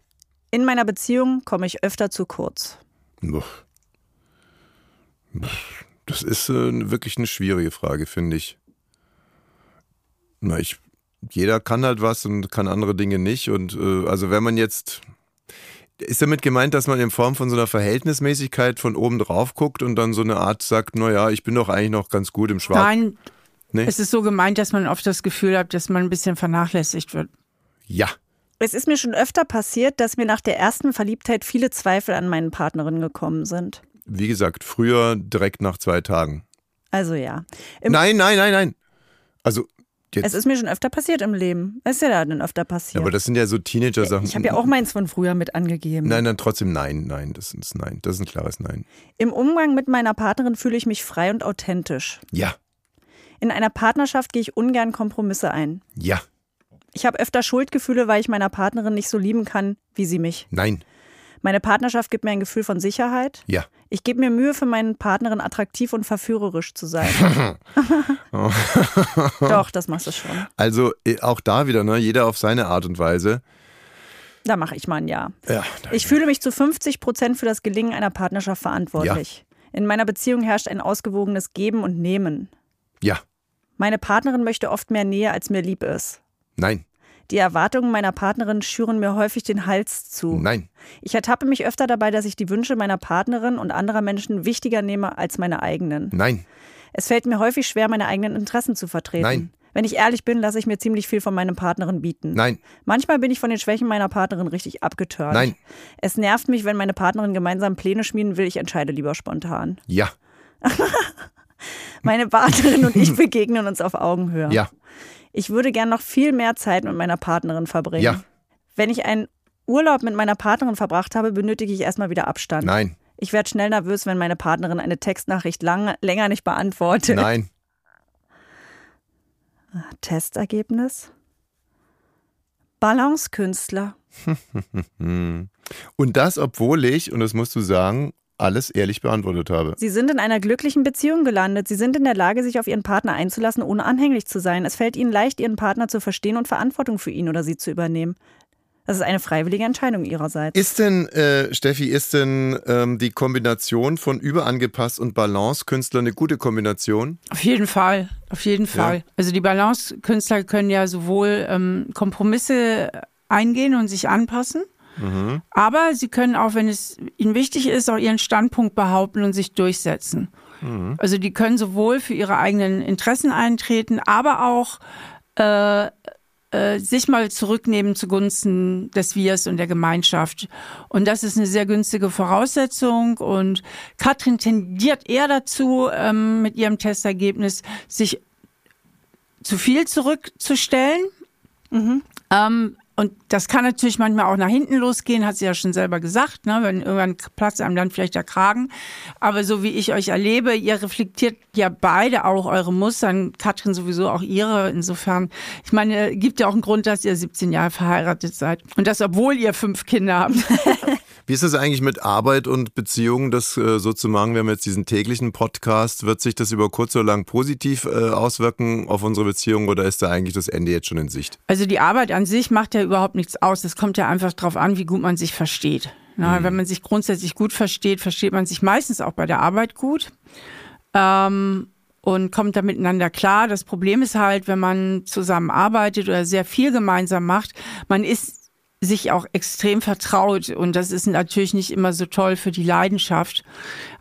In meiner Beziehung komme ich öfter zu kurz. Das ist äh, wirklich eine schwierige Frage, finde ich. Na, ich, jeder kann halt was und kann andere Dinge nicht. Und äh, also wenn man jetzt ist damit gemeint, dass man in Form von so einer Verhältnismäßigkeit von oben drauf guckt und dann so eine Art sagt, naja, ich bin doch eigentlich noch ganz gut im Schwarz. Nein, Nee? es ist so gemeint, dass man oft das Gefühl hat, dass man ein bisschen vernachlässigt wird. Ja. Es ist mir schon öfter passiert, dass mir nach der ersten Verliebtheit viele Zweifel an meinen Partnerinnen gekommen sind. Wie gesagt, früher direkt nach zwei Tagen. Also ja. Im, Nein, nein, nein, nein. Also jetzt. Es ist mir schon öfter passiert im Leben. Es ist ja dann öfter passiert. aber das sind ja so Teenager-Sachen. ich habe ja auch meins von früher mit angegeben. Nein, dann trotzdem nein, nein, das ist nein. Das ist ein klares Nein. Im Umgang mit meiner Partnerin fühle ich mich frei und authentisch. Ja, In einer Partnerschaft gehe ich ungern Kompromisse ein. ja, Ich habe öfter Schuldgefühle, weil ich meiner Partnerin nicht so lieben kann, wie sie mich. nein, Meine Partnerschaft gibt mir ein Gefühl von Sicherheit. ja. Ich gebe mir Mühe, für meinen Partnerin attraktiv und verführerisch zu sein. Doch, das machst du schon. Also äh, auch da wieder, ne? Jeder auf seine Art und Weise. Da mache ich mal ein Ja. Ja, Ich fühle mich zu 50 Prozent für das Gelingen einer Partnerschaft verantwortlich. In meiner Beziehung herrscht ein ausgewogenes Geben und Nehmen. ja, Meine Partnerin möchte oft mehr Nähe, als mir lieb ist. nein, Die Erwartungen meiner Partnerin schüren mir häufig den Hals zu. nein, Ich ertappe mich öfter dabei, dass ich die Wünsche meiner Partnerin und anderer Menschen wichtiger nehme als meine eigenen. nein, Es fällt mir häufig schwer, meine eigenen Interessen zu vertreten. Nein. Wenn ich ehrlich bin, lasse ich mir ziemlich viel von meiner Partnerin bieten. nein, Manchmal bin ich von den Schwächen meiner Partnerin richtig abgeturnt. Nein. Es nervt mich, wenn meine Partnerin gemeinsam Pläne schmieden will. Ich entscheide lieber spontan. ja, Meine Partnerin und ich begegnen uns auf Augenhöhe. ja, Ich würde gern noch viel mehr Zeit mit meiner Partnerin verbringen. Ja. Wenn ich einen Urlaub mit meiner Partnerin verbracht habe, benötige ich erstmal wieder Abstand. nein, Ich werde schnell nervös, wenn meine Partnerin eine Textnachricht lang, länger nicht beantwortet. nein. Testergebnis? Balancekünstler. Und das, obwohl ich, und das musst du sagen, alles ehrlich beantwortet habe. Sie sind in einer glücklichen Beziehung gelandet. Sie sind in der Lage, sich auf ihren Partner einzulassen, ohne anhänglich zu sein. Es fällt ihnen leicht, ihren Partner zu verstehen und Verantwortung für ihn oder sie zu übernehmen. Das ist eine freiwillige Entscheidung ihrerseits. Ist denn, äh, Steffi, ist denn ähm, die Kombination von überangepasst und Balance-Künstler eine gute Kombination? Auf jeden Fall, auf jeden Fall. Also die Balance-Künstler können ja sowohl ähm, Kompromisse eingehen und sich anpassen, aber sie können auch, wenn es ihnen wichtig ist, auch ihren Standpunkt behaupten und sich durchsetzen. Also die können sowohl für ihre eigenen Interessen eintreten, aber auch äh, äh, sich mal zurücknehmen zugunsten des Wirs und der Gemeinschaft. Und das ist eine sehr günstige Voraussetzung. Und Katrin tendiert eher dazu, ähm, mit ihrem Testergebnis sich zu viel zurückzustellen. Ähm, und das kann natürlich manchmal auch nach hinten losgehen, hat sie ja schon selber gesagt, ne? wenn irgendwann platzt einem dann vielleicht der Kragen. Aber so wie ich euch erlebe, ihr reflektiert ja beide auch eure Muster, und Katrin sowieso auch ihre. Insofern, ich meine, gibt ja auch einen Grund, dass ihr 17 Jahre verheiratet seid. Und das, obwohl ihr fünf Kinder habt. Wie ist es eigentlich mit Arbeit und Beziehungen, das äh, so zu machen? Wir haben jetzt diesen täglichen Podcast. Wird sich das über kurz oder lang positiv äh, auswirken auf unsere Beziehung oder ist da eigentlich das Ende jetzt schon in Sicht? Also die Arbeit an sich macht ja überhaupt nichts aus. Es kommt ja einfach darauf an, wie gut man sich versteht. Na, Wenn man sich grundsätzlich gut versteht, versteht man sich meistens auch bei der Arbeit gut ähm, und kommt da miteinander klar. Das Problem ist halt, wenn man zusammenarbeitet oder sehr viel gemeinsam macht, man ist sich auch extrem vertraut und das ist natürlich nicht immer so toll für die Leidenschaft.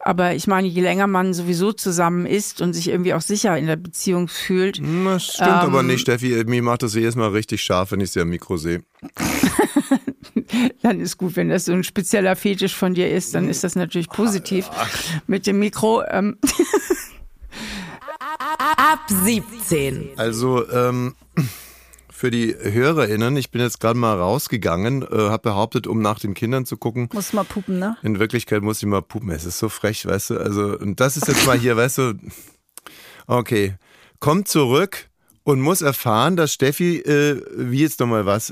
Aber ich meine, je länger man sowieso zusammen ist und sich irgendwie auch sicher in der Beziehung fühlt, Das stimmt aber nicht, Steffi. Mir macht das jedes Mal richtig scharf, wenn ich sie am Mikro sehe. dann ist gut, wenn das so ein spezieller Fetisch von dir ist, dann ist das natürlich positiv mit dem Mikro. Ähm, Ab 17. Also, ähm, für die HörerInnen, ich bin jetzt gerade mal rausgegangen, äh, habe behauptet, um nach den Kindern zu gucken. Muss mal pupen, ne? In Wirklichkeit muss ich mal pupen. Es ist so frech, weißt du. Also, und das ist jetzt mal hier, weißt du. Okay. Kommt zurück und muss erfahren, dass Steffi, äh, wie jetzt nochmal was?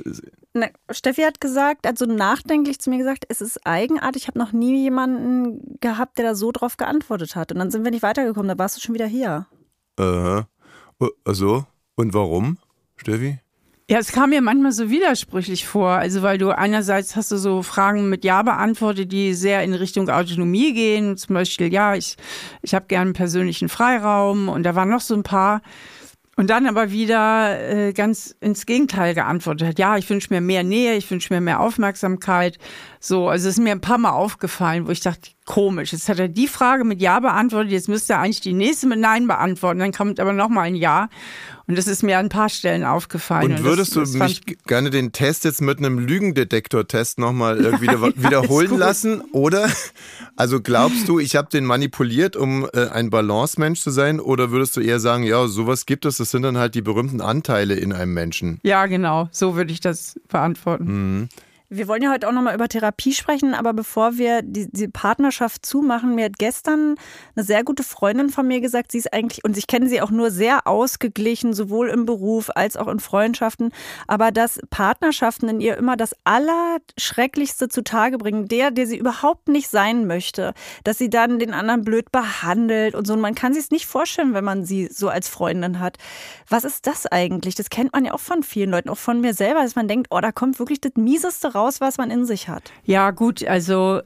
Na, Steffi hat gesagt, hat so nachdenklich zu mir gesagt, es ist eigenartig, ich habe noch nie jemanden gehabt, der da so drauf geantwortet hat. Und dann sind wir nicht weitergekommen, da warst du schon wieder hier. Äh, also, und warum, Steffi? Ja, es kam mir manchmal so widersprüchlich vor. Also, weil du einerseits hast du so Fragen mit Ja beantwortet, die sehr in Richtung Autonomie gehen. Zum Beispiel, ja, ich, ich habe gern einen persönlichen Freiraum und da waren noch so ein paar. und dann aber wieder äh, ganz ins Gegenteil geantwortet hat. Ja, ich wünsche mir mehr Nähe, ich wünsche mir mehr Aufmerksamkeit. So, also es ist mir ein paar Mal aufgefallen, wo ich dachte, komisch. Jetzt hat er die Frage mit Ja beantwortet, jetzt müsste er eigentlich die nächste mit Nein beantworten. Dann kommt aber nochmal ein Ja. Und das ist mir an ein paar Stellen aufgefallen. Und würdest das, du mich gerne den Test jetzt mit einem Lügendetektor-Test nochmal wieder, wiederholen lassen? Oder, also glaubst du, ich habe den manipuliert, um äh, ein Balance-Mensch zu sein? Oder würdest du eher sagen, ja, sowas gibt es, das sind dann halt die berühmten Anteile in einem Menschen? Ja, genau, so würde ich das beantworten. Mhm. Wir wollen ja heute auch nochmal über Therapie sprechen, aber bevor wir die, die, Partnerschaft zumachen, mir hat gestern eine sehr gute Freundin von mir gesagt, sie ist eigentlich, und ich kenne sie auch nur sehr ausgeglichen, sowohl im Beruf als auch in Freundschaften, aber dass Partnerschaften in ihr immer das Allerschrecklichste zutage bringen, der, der sie überhaupt nicht sein möchte, dass sie dann den anderen blöd behandelt und so. Und man kann sich es nicht vorstellen, wenn man sie so als Freundin hat. Was ist das eigentlich? Das kennt man ja auch von vielen Leuten, auch von mir selber, dass man denkt, oh, da kommt wirklich das Mieseste raus, was man in sich hat. Ja, gut, also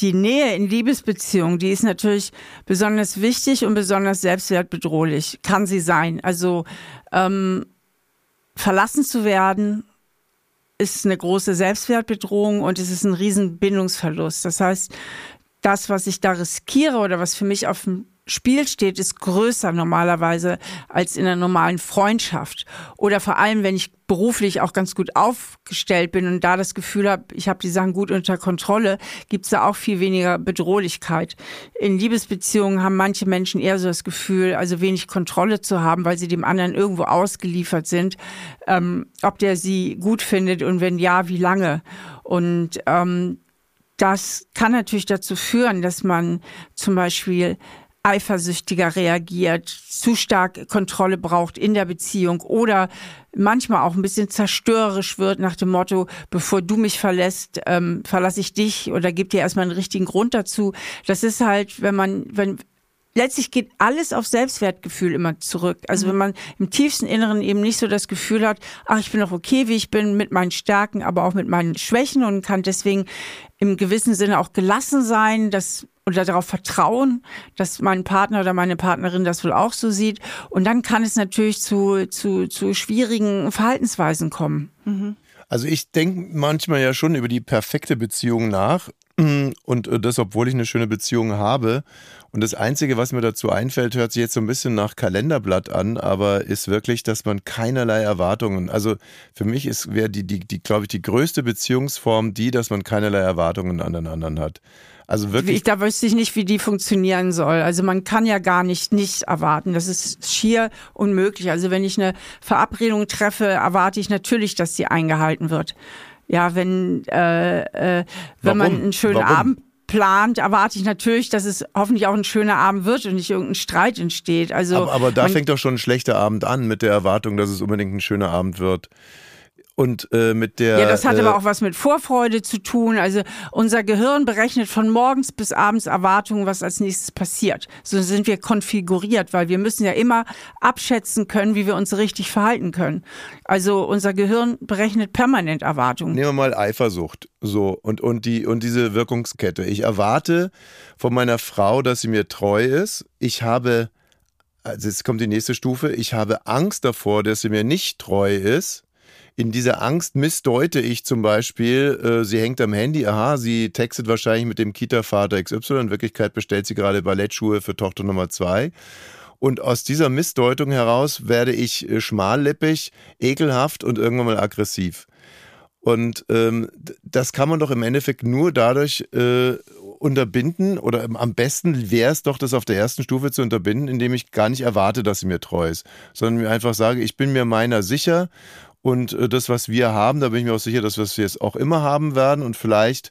die Nähe in Liebesbeziehungen, die ist natürlich besonders wichtig und besonders selbstwertbedrohlich. Kann sie sein. Also ähm, verlassen zu werden ist eine große Selbstwertbedrohung und es ist ein Riesenbindungsverlust. Das heißt, das, was ich da riskiere oder was für mich auf dem Spiel steht, ist größer normalerweise als in einer normalen Freundschaft. Oder vor allem, wenn ich beruflich auch ganz gut aufgestellt bin und da das Gefühl habe, ich habe die Sachen gut unter Kontrolle, gibt es da auch viel weniger Bedrohlichkeit. In Liebesbeziehungen haben manche Menschen eher so das Gefühl, also wenig Kontrolle zu haben, weil sie dem anderen irgendwo ausgeliefert sind, ähm, ob der sie gut findet und wenn ja, wie lange. Und ähm, das kann natürlich dazu führen, dass man zum Beispiel eifersüchtiger reagiert, zu stark Kontrolle braucht in der Beziehung oder manchmal auch ein bisschen zerstörerisch wird nach dem Motto, bevor du mich verlässt, ähm, verlasse ich dich oder gib dir erstmal einen richtigen Grund dazu. Das ist halt, wenn man, wenn, letztlich geht alles auf Selbstwertgefühl immer zurück. Also mhm. wenn man im tiefsten Inneren eben nicht so das Gefühl hat, ach, ich bin doch okay, wie ich bin, mit meinen Stärken, aber auch mit meinen Schwächen und kann deswegen im gewissen Sinne auch gelassen sein, dass oder darauf vertrauen, dass mein Partner oder meine Partnerin das wohl auch so sieht. Und dann kann es natürlich zu, zu, zu schwierigen Verhaltensweisen kommen. Mhm. Also ich denke manchmal ja schon über die perfekte Beziehung nach. Und äh, das, obwohl ich eine schöne Beziehung habe. Und das Einzige, was mir dazu einfällt, hört sich jetzt so ein bisschen nach Kalenderblatt an, aber ist wirklich, dass man keinerlei Erwartungen, also für mich ist, wäre die, die, die glaube ich, die größte Beziehungsform die, dass man keinerlei Erwartungen an den anderen hat. Also wirklich. Ich, da wüsste ich nicht, wie die funktionieren soll. Also man kann ja gar nicht nicht erwarten. Das ist schier unmöglich. Also wenn ich eine Verabredung treffe, erwarte ich natürlich, dass sie eingehalten wird. Ja, wenn, äh, äh, wenn man einen schönen Warum? Abend plant, erwarte ich natürlich, dass es hoffentlich auch ein schöner Abend wird und nicht irgendein Streit entsteht. Also aber, aber da fängt doch schon ein schlechter Abend an mit der Erwartung, dass es unbedingt ein schöner Abend wird und äh, mit der. Ja, das hat äh, aber auch was mit Vorfreude zu tun. Also unser Gehirn berechnet von morgens bis abends Erwartungen, was als nächstes passiert. So sind wir konfiguriert, weil wir müssen ja immer abschätzen können, wie wir uns richtig verhalten können. Also unser Gehirn berechnet permanent Erwartungen. Nehmen wir mal Eifersucht. So, und, und, die, und diese Wirkungskette. Ich erwarte von meiner Frau, dass sie mir treu ist. Ich habe, also jetzt kommt die nächste Stufe, ich habe Angst davor, dass sie mir nicht treu ist in dieser Angst missdeute ich zum Beispiel, äh, sie hängt am Handy, aha, sie textet wahrscheinlich mit dem Kita-Vater XY, in Wirklichkeit bestellt sie gerade Ballettschuhe für Tochter Nummer zwei. Und aus dieser Missdeutung heraus werde ich äh, schmallippig, ekelhaft und irgendwann mal aggressiv. Und ähm, das kann man doch im Endeffekt nur dadurch äh, unterbinden oder am besten wäre es doch, das auf der ersten Stufe zu unterbinden, indem ich gar nicht erwarte, dass sie mir treu ist, sondern mir einfach sage, ich bin mir meiner sicher und äh, das, was wir haben, da bin ich mir auch sicher, dass wir es auch immer haben werden. Und vielleicht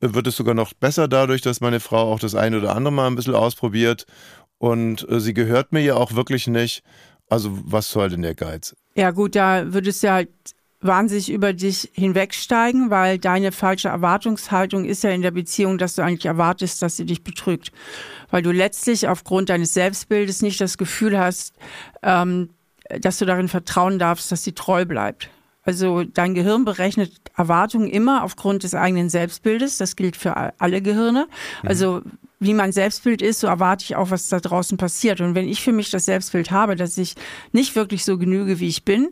äh, wird es sogar noch besser dadurch, dass meine Frau auch das eine oder andere mal ein bisschen ausprobiert. Und äh, sie gehört mir ja auch wirklich nicht. Also was soll denn der Geiz? Ja gut, da würdest du halt wahnsinnig über dich hinwegsteigen, weil deine falsche Erwartungshaltung ist ja in der Beziehung, dass du eigentlich erwartest, dass sie dich betrügt. Weil du letztlich aufgrund deines Selbstbildes nicht das Gefühl hast, ähm, dass du darin vertrauen darfst, dass sie treu bleibt. Also dein Gehirn berechnet Erwartungen immer aufgrund des eigenen Selbstbildes. Das gilt für alle Gehirne. Mhm. Also wie mein Selbstbild ist, so erwarte ich auch, was da draußen passiert. Und wenn ich für mich das Selbstbild habe, dass ich nicht wirklich so genüge, wie ich bin,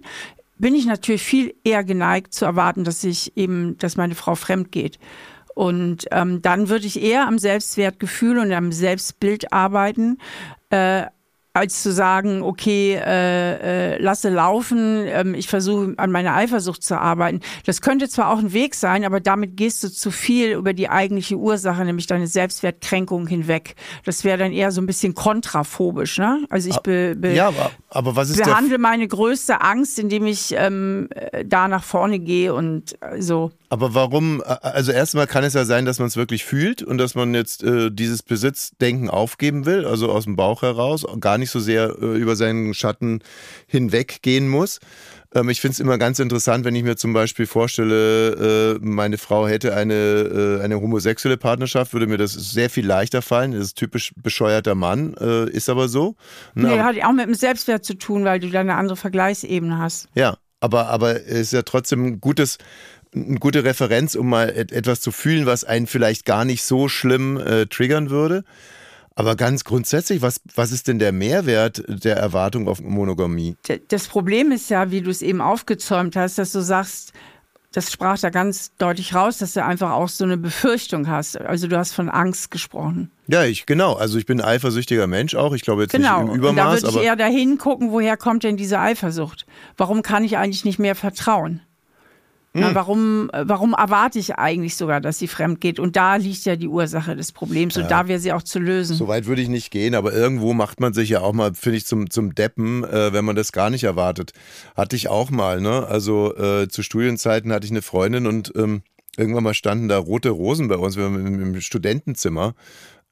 bin ich natürlich viel eher geneigt zu erwarten, dass ich eben, dass meine Frau fremd geht. Und ähm, dann würde ich eher am Selbstwertgefühl und am Selbstbild arbeiten, äh, als zu sagen, okay, äh, äh, lasse laufen, ähm, ich versuche an meiner Eifersucht zu arbeiten. Das könnte zwar auch ein Weg sein, aber damit gehst du zu viel über die eigentliche Ursache, nämlich deine Selbstwertkränkung hinweg. Das wäre dann eher so ein bisschen kontraphobisch. Ne? Also ich be, be, ja, aber, aber was ist behandle meine größte Angst, indem ich ähm, da nach vorne gehe und äh, so. Aber warum? Also erstmal kann es ja sein, dass man es wirklich fühlt und dass man jetzt äh, dieses Besitzdenken aufgeben will, also aus dem Bauch heraus, gar nicht so sehr äh, über seinen Schatten hinweggehen muss. Ähm, ich finde es immer ganz interessant, wenn ich mir zum Beispiel vorstelle, äh, meine Frau hätte eine, äh, eine homosexuelle Partnerschaft, würde mir das sehr viel leichter fallen. Das ist typisch bescheuerter Mann, äh, ist aber so. Ne? Nee, hat auch mit dem Selbstwert zu tun, weil du da eine andere Vergleichsebene hast. Ja, aber, aber es ist ja trotzdem ein gutes eine gute Referenz, um mal etwas zu fühlen, was einen vielleicht gar nicht so schlimm äh, triggern würde. Aber ganz grundsätzlich, was, was ist denn der Mehrwert der Erwartung auf Monogamie? Das Problem ist ja, wie du es eben aufgezäumt hast, dass du sagst, das sprach da ganz deutlich raus, dass du einfach auch so eine Befürchtung hast. Also du hast von Angst gesprochen. Ja, ich genau. Also ich bin ein eifersüchtiger Mensch auch. Ich glaube jetzt genau. nicht im Übermaß. Genau. Da würde ich eher dahin gucken, woher kommt denn diese Eifersucht? Warum kann ich eigentlich nicht mehr vertrauen? Na, hm. warum, warum erwarte ich eigentlich sogar, dass sie fremd geht? Und da liegt ja die Ursache des Problems und ja. da wäre sie auch zu lösen. So weit würde ich nicht gehen, aber irgendwo macht man sich ja auch mal, finde ich, zum, zum Deppen, äh, wenn man das gar nicht erwartet. Hatte ich auch mal, ne? Also äh, zu Studienzeiten hatte ich eine Freundin und ähm, irgendwann mal standen da rote Rosen bei uns, wir waren im Studentenzimmer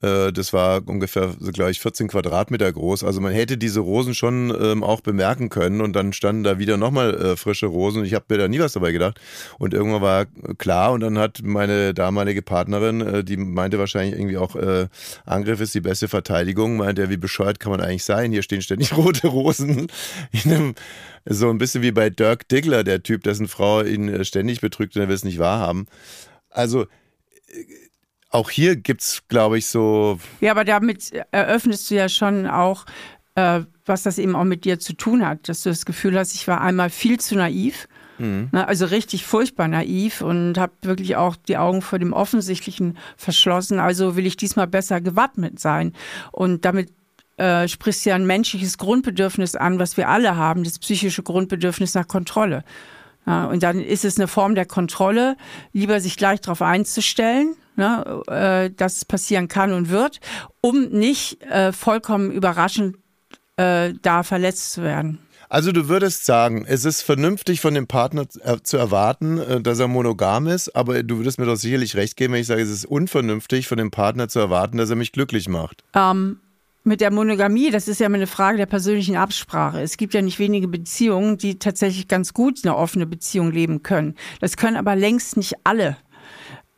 das war ungefähr, glaube ich, 14 Quadratmeter groß. Also man hätte diese Rosen schon ähm, auch bemerken können und dann standen da wieder nochmal äh, frische Rosen ich habe mir da nie was dabei gedacht. Und irgendwann war klar und dann hat meine damalige Partnerin, äh, die meinte wahrscheinlich irgendwie auch, äh, Angriff ist die beste Verteidigung, meinte, wie bescheuert kann man eigentlich sein? Hier stehen ständig rote Rosen in einem so ein bisschen wie bei Dirk Diggler, der Typ, dessen Frau ihn äh, ständig betrügt und er will es nicht wahrhaben. Also äh, auch hier gibt es, glaube ich, so. Ja, aber damit eröffnest du ja schon auch, äh, was das eben auch mit dir zu tun hat, dass du das Gefühl hast, ich war einmal viel zu naiv. Mhm. Ne, also richtig furchtbar naiv und habe wirklich auch die Augen vor dem Offensichtlichen verschlossen. Also will ich diesmal besser gewappnet sein. Und damit äh, sprichst du ja ein menschliches Grundbedürfnis an, was wir alle haben, das psychische Grundbedürfnis nach Kontrolle. Ja, und dann ist es eine Form der Kontrolle, lieber sich gleich darauf einzustellen, ne, äh, dass es passieren kann und wird, um nicht äh, vollkommen überraschend äh, da verletzt zu werden. Also du würdest sagen, es ist vernünftig von dem Partner äh, zu erwarten, äh, dass er monogam ist, aber du würdest mir doch sicherlich recht geben, wenn ich sage, es ist unvernünftig von dem Partner zu erwarten, dass er mich glücklich macht. Ähm, mit der Monogamie, das ist ja immer eine Frage der persönlichen Absprache. Es gibt ja nicht wenige Beziehungen, die tatsächlich ganz gut eine offene Beziehung leben können. Das können aber längst nicht alle.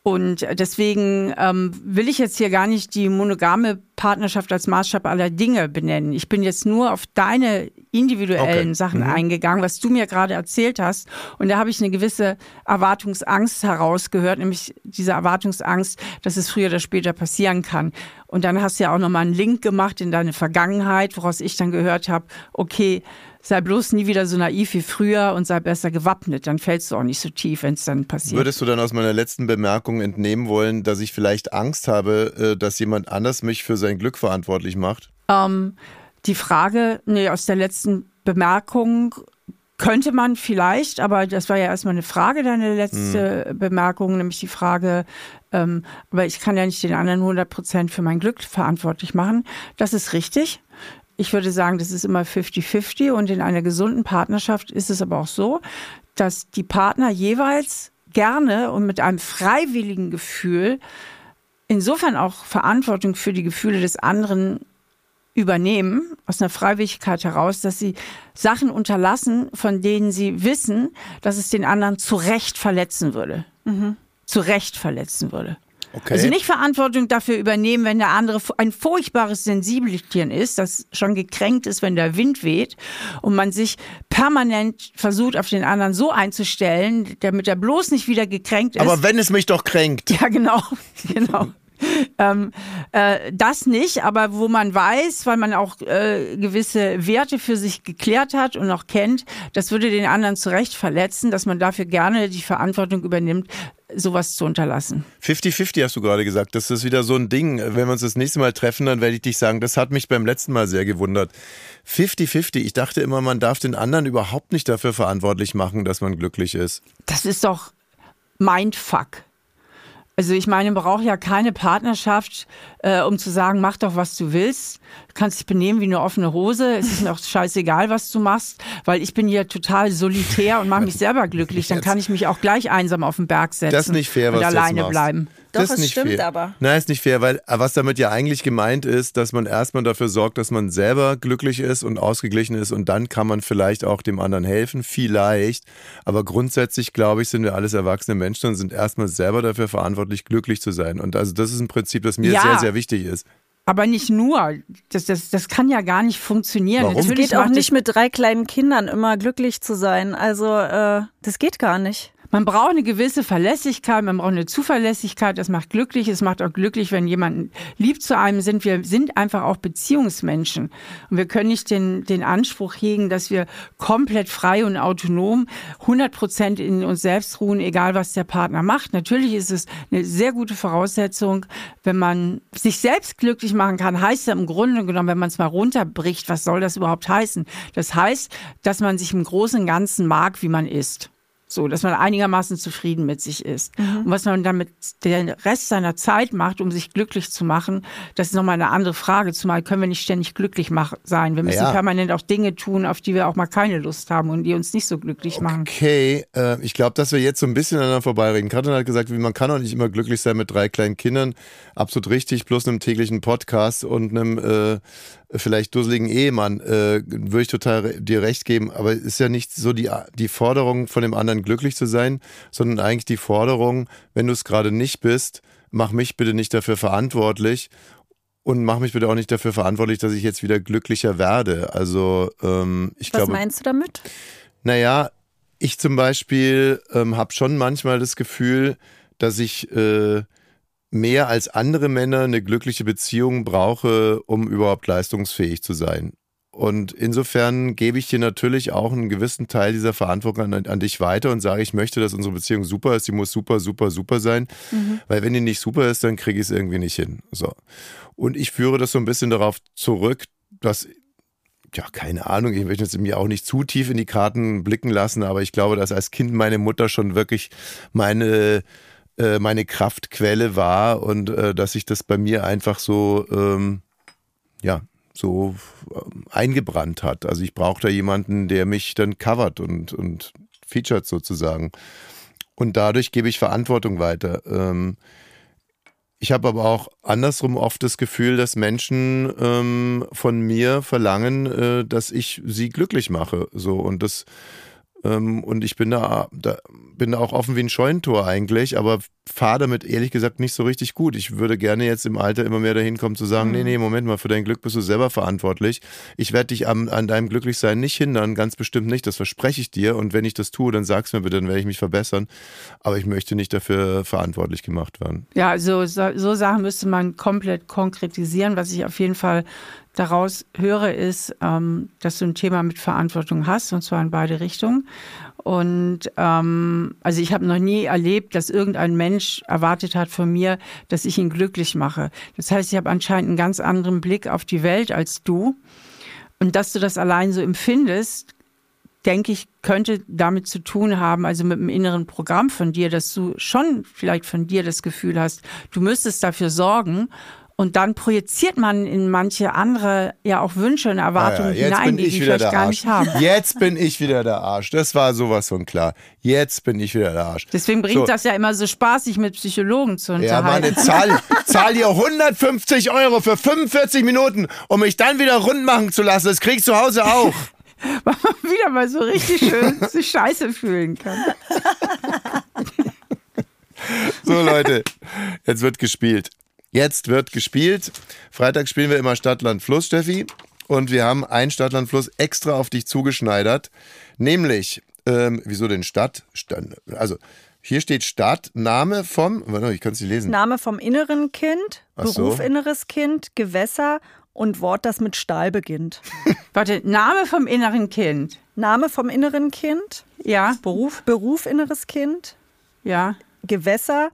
Und deswegen ähm, will ich jetzt hier gar nicht die monogame Partnerschaft als Maßstab aller Dinge benennen. Ich bin jetzt nur auf deine individuellen okay. Sachen mhm. eingegangen, was du mir gerade erzählt hast. Und da habe ich eine gewisse Erwartungsangst herausgehört, nämlich diese Erwartungsangst, dass es früher oder später passieren kann. Und dann hast du ja auch nochmal einen Link gemacht in deine Vergangenheit, woraus ich dann gehört habe, okay, sei bloß nie wieder so naiv wie früher und sei besser gewappnet. Dann fällst du auch nicht so tief, wenn es dann passiert. Würdest du dann aus meiner letzten Bemerkung entnehmen wollen, dass ich vielleicht Angst habe, äh, dass jemand anders mich für sein Glück verantwortlich macht? Ähm, die Frage, nee, aus der letzten Bemerkung könnte man vielleicht, aber das war ja erstmal eine Frage, deine letzte hm. Bemerkung, nämlich die Frage, ähm, aber ich kann ja nicht den anderen 100 Prozent für mein Glück verantwortlich machen. Das ist richtig. Ich würde sagen, das ist immer 50-50 und in einer gesunden Partnerschaft ist es aber auch so, dass die Partner jeweils gerne und mit einem freiwilligen Gefühl insofern auch Verantwortung für die Gefühle des anderen übernehmen, aus einer Freiwilligkeit heraus, dass sie Sachen unterlassen, von denen sie wissen, dass es den anderen zu Recht verletzen würde. Mhm. Zu Recht verletzen würde. Okay. Also nicht Verantwortung dafür übernehmen, wenn der andere ein furchtbares Sensibelchen ist, das schon gekränkt ist, wenn der Wind weht und man sich permanent versucht, auf den anderen so einzustellen, damit er bloß nicht wieder gekränkt ist. Aber wenn es mich doch kränkt. Ja, genau, genau. ähm, äh, das nicht, aber wo man weiß, weil man auch äh, gewisse Werte für sich geklärt hat und auch kennt, das würde den anderen zu Recht verletzen, dass man dafür gerne die Verantwortung übernimmt, sowas zu unterlassen. 50-50 hast du gerade gesagt. Das ist wieder so ein Ding. Wenn wir uns das nächste Mal treffen, dann werde ich dich sagen, das hat mich beim letzten Mal sehr gewundert. 50-50. Ich dachte immer, man darf den anderen überhaupt nicht dafür verantwortlich machen, dass man glücklich ist. Das ist doch Mindfuck. Also ich meine, man braucht ja keine Partnerschaft, äh, um zu sagen, mach doch, was du willst. Du kannst dich benehmen wie eine offene Hose. Es ist mir auch scheißegal, was du machst, weil ich bin hier total solitär und mache mich selber glücklich. Dann kann ich mich auch gleich einsam auf den Berg setzen das ist nicht fair, und was alleine du jetzt machst. bleiben. Doch, das ist es nicht stimmt fair. aber. Nein, ist nicht fair, weil äh, was damit ja eigentlich gemeint ist, dass man erstmal dafür sorgt, dass man selber glücklich ist und ausgeglichen ist und dann kann man vielleicht auch dem anderen helfen, vielleicht. Aber grundsätzlich, glaube ich, sind wir alles erwachsene Menschen und sind erstmal selber dafür verantwortlich, glücklich zu sein. Und also das ist ein Prinzip, das mir Ja. sehr, sehr wichtig ist. Aber nicht nur. Das, das, das kann ja gar nicht funktionieren. Warum? Es Natürlich geht auch nicht mit drei kleinen Kindern immer glücklich zu sein. Also äh, das geht gar nicht. Man braucht eine gewisse Verlässlichkeit, man braucht eine Zuverlässigkeit, das macht glücklich. Es macht auch glücklich, wenn jemand lieb zu einem sind. Wir sind einfach auch Beziehungsmenschen. Und wir können nicht den, den Anspruch hegen, dass wir komplett frei und autonom 100 Prozent in uns selbst ruhen, egal was der Partner macht. Natürlich ist es eine sehr gute Voraussetzung, wenn man sich selbst glücklich machen kann, heißt ja im Grunde genommen, wenn man es mal runterbricht, was soll das überhaupt heißen? Das heißt, dass man sich im Großen und Ganzen mag, wie man ist. So, dass man einigermaßen zufrieden mit sich ist. Und was man dann mit den Rest seiner Zeit macht, um sich glücklich zu machen, das ist nochmal eine andere Frage. Zumal können wir nicht ständig glücklich sein. Wir müssen Ja. permanent auch Dinge tun, auf die wir auch mal keine Lust haben und die uns nicht so glücklich machen. Okay, äh, ich glaube, dass wir jetzt so ein bisschen aneinander vorbeireden. Katrin hat gesagt, wie man kann auch nicht immer glücklich sein mit drei kleinen Kindern. Absolut richtig, plus einem täglichen Podcast und einem äh, vielleicht dusseligen Ehemann. Äh, Würde ich total dir recht geben. Aber es ist ja nicht so die, die Forderung von dem anderen glücklich zu sein, sondern eigentlich die Forderung, wenn du es gerade nicht bist, mach mich bitte nicht dafür verantwortlich. Und mach mich bitte auch nicht dafür verantwortlich, dass ich jetzt wieder glücklicher werde. Also ähm, ich Was glaube. meinst du damit? Naja, ich zum Beispiel ähm, habe schon manchmal das Gefühl, dass ich äh, mehr als andere Männer eine glückliche Beziehung brauche, um überhaupt leistungsfähig zu sein. Und insofern gebe ich dir natürlich auch einen gewissen Teil dieser Verantwortung an, an dich weiter und sage, ich möchte, dass unsere Beziehung super ist. Die muss super, super, super sein. Weil wenn die nicht super ist, dann kriege ich es irgendwie nicht hin. So. Und ich führe das so ein bisschen darauf zurück, dass ja, keine Ahnung, ich möchte jetzt mir auch nicht zu tief in die Karten blicken lassen, aber ich glaube, dass als Kind meine Mutter schon wirklich meine, äh, meine Kraftquelle war und äh, dass sich das bei mir einfach so, ähm, ja, so ähm, eingebrannt hat. Also ich brauche da jemanden, der mich dann covert und, und featured sozusagen. Und dadurch gebe ich Verantwortung weiter. Ähm, ich habe aber auch andersrum oft das Gefühl, dass Menschen ähm, von mir verlangen, äh, dass ich sie glücklich mache. So und das und ich bin da, da bin da auch offen wie ein Scheunentor eigentlich, aber fahre damit ehrlich gesagt nicht so richtig gut. Ich würde gerne jetzt im Alter immer mehr dahin kommen zu sagen, nee, nee, Moment mal, für dein Glück bist du selber verantwortlich. Ich werde dich am, an deinem Glücklichsein nicht hindern, ganz bestimmt nicht, das verspreche ich dir. Und wenn ich das tue, dann sag's mir bitte, dann werde ich mich verbessern. Aber ich möchte nicht dafür verantwortlich gemacht werden. Ja, also so, so Sachen müsste man komplett konkretisieren. Was ich auf jeden Fall daraus höre, ist, ähm, dass du ein Thema mit Verantwortung hast, und zwar in beide Richtungen. Und ähm, also ich habe noch nie erlebt, dass irgendein Mensch erwartet hat von mir, dass ich ihn glücklich mache. Das heißt, ich habe anscheinend einen ganz anderen Blick auf die Welt als du. Und dass du das allein so empfindest, denke ich, könnte damit zu tun haben, also mit dem inneren Programm von dir, dass du schon vielleicht von dir das Gefühl hast, du müsstest dafür sorgen. Und dann projiziert man in manche andere ja auch Wünsche und Erwartungen Ah ja, jetzt hinein, bin die ich wieder vielleicht der gar Arsch. nicht haben. Jetzt bin ich wieder der Arsch. Das war sowas von klar. Jetzt bin ich wieder der Arsch. Deswegen bringt So. das ja immer so spaß, sich mit Psychologen zu Ja, unterhalten. meine Zahl, zahl dir 150 Euro für 45 Minuten, um mich dann wieder rund machen zu lassen. Das kriegst du zu Hause auch. Weil man wieder mal so richtig schön sich scheiße fühlen kann. So, Leute, jetzt wird gespielt. Jetzt wird gespielt. Freitag spielen wir immer Stadtland Fluss, Steffi. Und wir haben ein Stadtland Fluss extra auf dich zugeschneidert. Nämlich, ähm, wieso denn Stadt? Also Hier steht Stadt, Name vom, warte, ich kann es nicht lesen. Name vom inneren Kind, Ach so. Beruf inneres Kind, Gewässer und Wort, das mit Stahl beginnt. Warte, Name vom inneren Kind. Name vom inneren Kind, Ja, Beruf? Beruf inneres Kind, Ja. Gewässer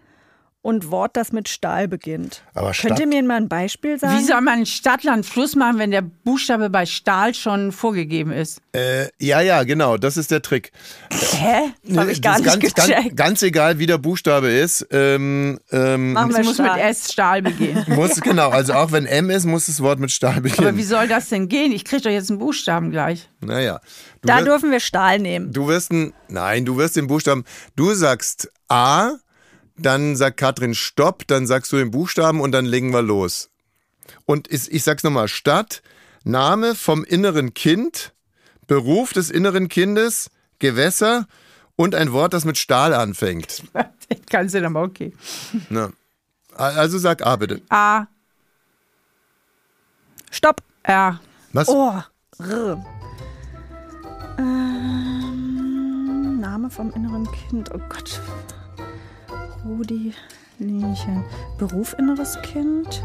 und Wort, das mit Stahl beginnt. Aber Könnt Stadt- ihr mir mal ein Beispiel sagen? Wie soll man Stadt, Land, Fluss machen, wenn der Buchstabe bei Stahl schon vorgegeben ist? Äh, ja, ja, genau, das ist der Trick. Hä? Das habe ich gar nicht ganz, gecheckt. ganz, ganz egal, wie der Buchstabe ist. Ähm, ähm, Machen Es wir muss mit S Stahl beginnen. muss, genau, also auch wenn M ist, muss das Wort mit Stahl Aber wie beginnen. soll das denn gehen? Ich kriege doch jetzt einen Buchstaben gleich. Naja. Du Da wirst- dürfen wir Stahl nehmen. Du wirst ein, nein, du wirst den Buchstaben, du sagst A, dann sagt Katrin Stopp, dann sagst du den Buchstaben und dann legen wir los. Und ich, ich sag's nochmal, Stadt, Name vom inneren Kind, Beruf des inneren Kindes, Gewässer und ein Wort, das mit Stahl anfängt. Kannst du dann mal, okay. Na, also sag A bitte. A, Stopp. R. Was? Oh. R. Ähm, Name vom inneren Kind. Oh Gott. Rudi Linchen. Beruf inneres Kind.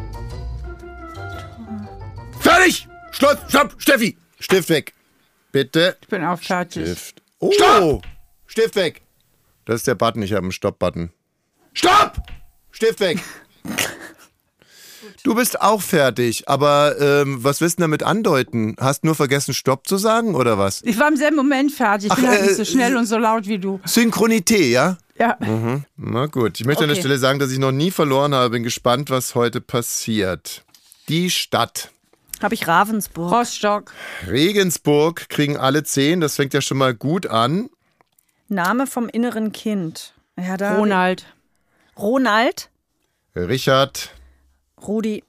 Fertig! Schluss! Stopp! Steffi! Stift weg. Bitte. Ich bin auch fertig. Stift. Oh! Stift weg! Das ist der Button, ich habe einen Stopp-Button. Stopp! Stift weg! Du bist auch fertig, aber ähm, was willst du damit andeuten? Hast nur vergessen, Stopp zu sagen oder was? Ich war im selben Moment fertig. Ich bin Ach, halt äh, nicht so schnell und so laut wie du. Synchronität, ja? Ja. Na gut, ich möchte an der Okay. Stelle sagen, dass ich noch nie verloren habe. Bin gespannt, was heute passiert. Die Stadt. Habe ich Ravensburg. Rostock. Regensburg kriegen alle zehn, das fängt ja schon mal gut an. Name vom inneren Kind. Ja, da Ronald. Ronald. Richard, Rudi.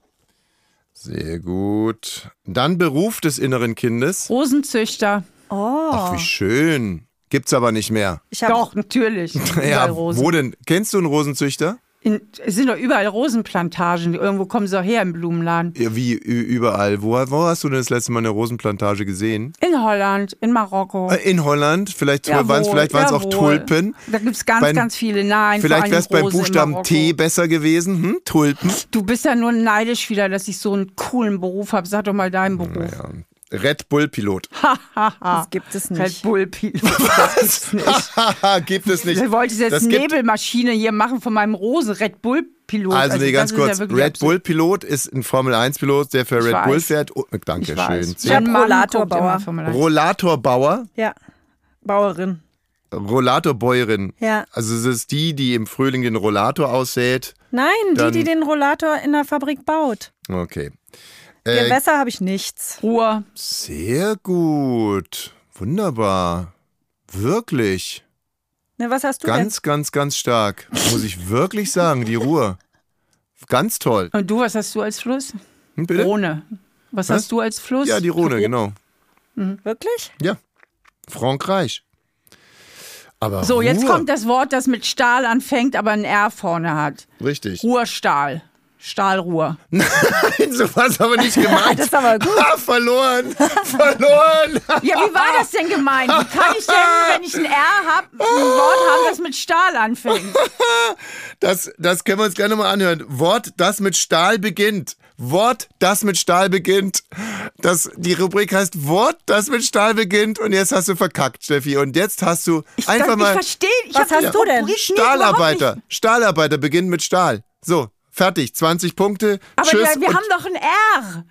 sehr gut. Dann Beruf des inneren Kindes. Rosenzüchter. Oh. Ach, wie schön. Gibt's aber nicht mehr. Ich habe Doch, natürlich. Ja, wo denn? Kennst du einen Rosenzüchter? In, es sind doch überall Rosenplantagen. Irgendwo kommen sie doch her im Blumenladen. Ja, wie überall. Wo, wo hast du denn das letzte Mal eine Rosenplantage gesehen? In Holland, in Marokko. Äh, In Holland. Vielleicht waren es vielleicht waren's auch. Tulpen. Da gibt es ganz, Bei- ganz viele. Nein, Vielleicht wäre es beim in Buchstaben. T besser gewesen. Hm? Tulpen. Du bist ja nur neidisch wieder, dass ich so einen coolen Beruf habe. Sag doch mal deinen Beruf. Ja. Red Bull Pilot. das gibt es Red nicht. Bull Pilot. Das gibt's nicht. Gibt es nicht. Ich wollte jetzt Das Nebelmaschine hier machen von meinem Rosen Red Bull Pilot. Also, nee, ganz ja kurz. wirklich Red absurd. Bull Pilot ist ein Formel 1 Pilot, der für Ich Red weiß. Bull fährt. Oh, danke Ich. Ich hab Mein Mann Rollatorbauer. guckt immer Formel 1. Rollatorbauer, Ja. Bauerin. Rollatorbäuerin. Ja. Also es ist die, die im Frühling den Rollator aussät. Nein, die, die den Rollator in der Fabrik baut. Okay. Äh, Gewässer habe ich nichts. Ruhr. sehr gut. Wunderbar. Wirklich. Na, was hast du Ganz, ganz, ganz stark. Muss ich wirklich sagen, die Ruhe. Ganz toll. Und du, was hast du als Fluss? Hm, bitte? Rhone. Was, hast du als Fluss? Ja, die Rhone, genau. denn? Wirklich? Ja. Frankreich. Aber So, jetzt Ruhr, kommt das Wort, das mit Stahl anfängt, aber ein R vorne hat. Richtig. Ruhrstahl. Stahlruhr. so was aber nicht gemeint. Das ist aber gut. Ah, verloren. verloren. Ja, wie war das denn gemeint? Wie kann ich denn, wenn ich ein R habe, ein Wort haben, das mit Stahl anfängt? Das, das können wir uns gerne mal anhören. Wort, das mit Stahl beginnt. Wort, das mit Stahl beginnt. Das, die Rubrik heißt Wort, das mit Stahl beginnt. Und jetzt hast du verkackt, Steffi. Und jetzt hast du einfach das, mal Ich verstehe. Ich Was hast du denn? Stahlarbeiter. Stahlarbeiter beginnt mit Stahl. So, fertig. 20 Punkte. Aber Tschüss. wir, wir haben doch ein R.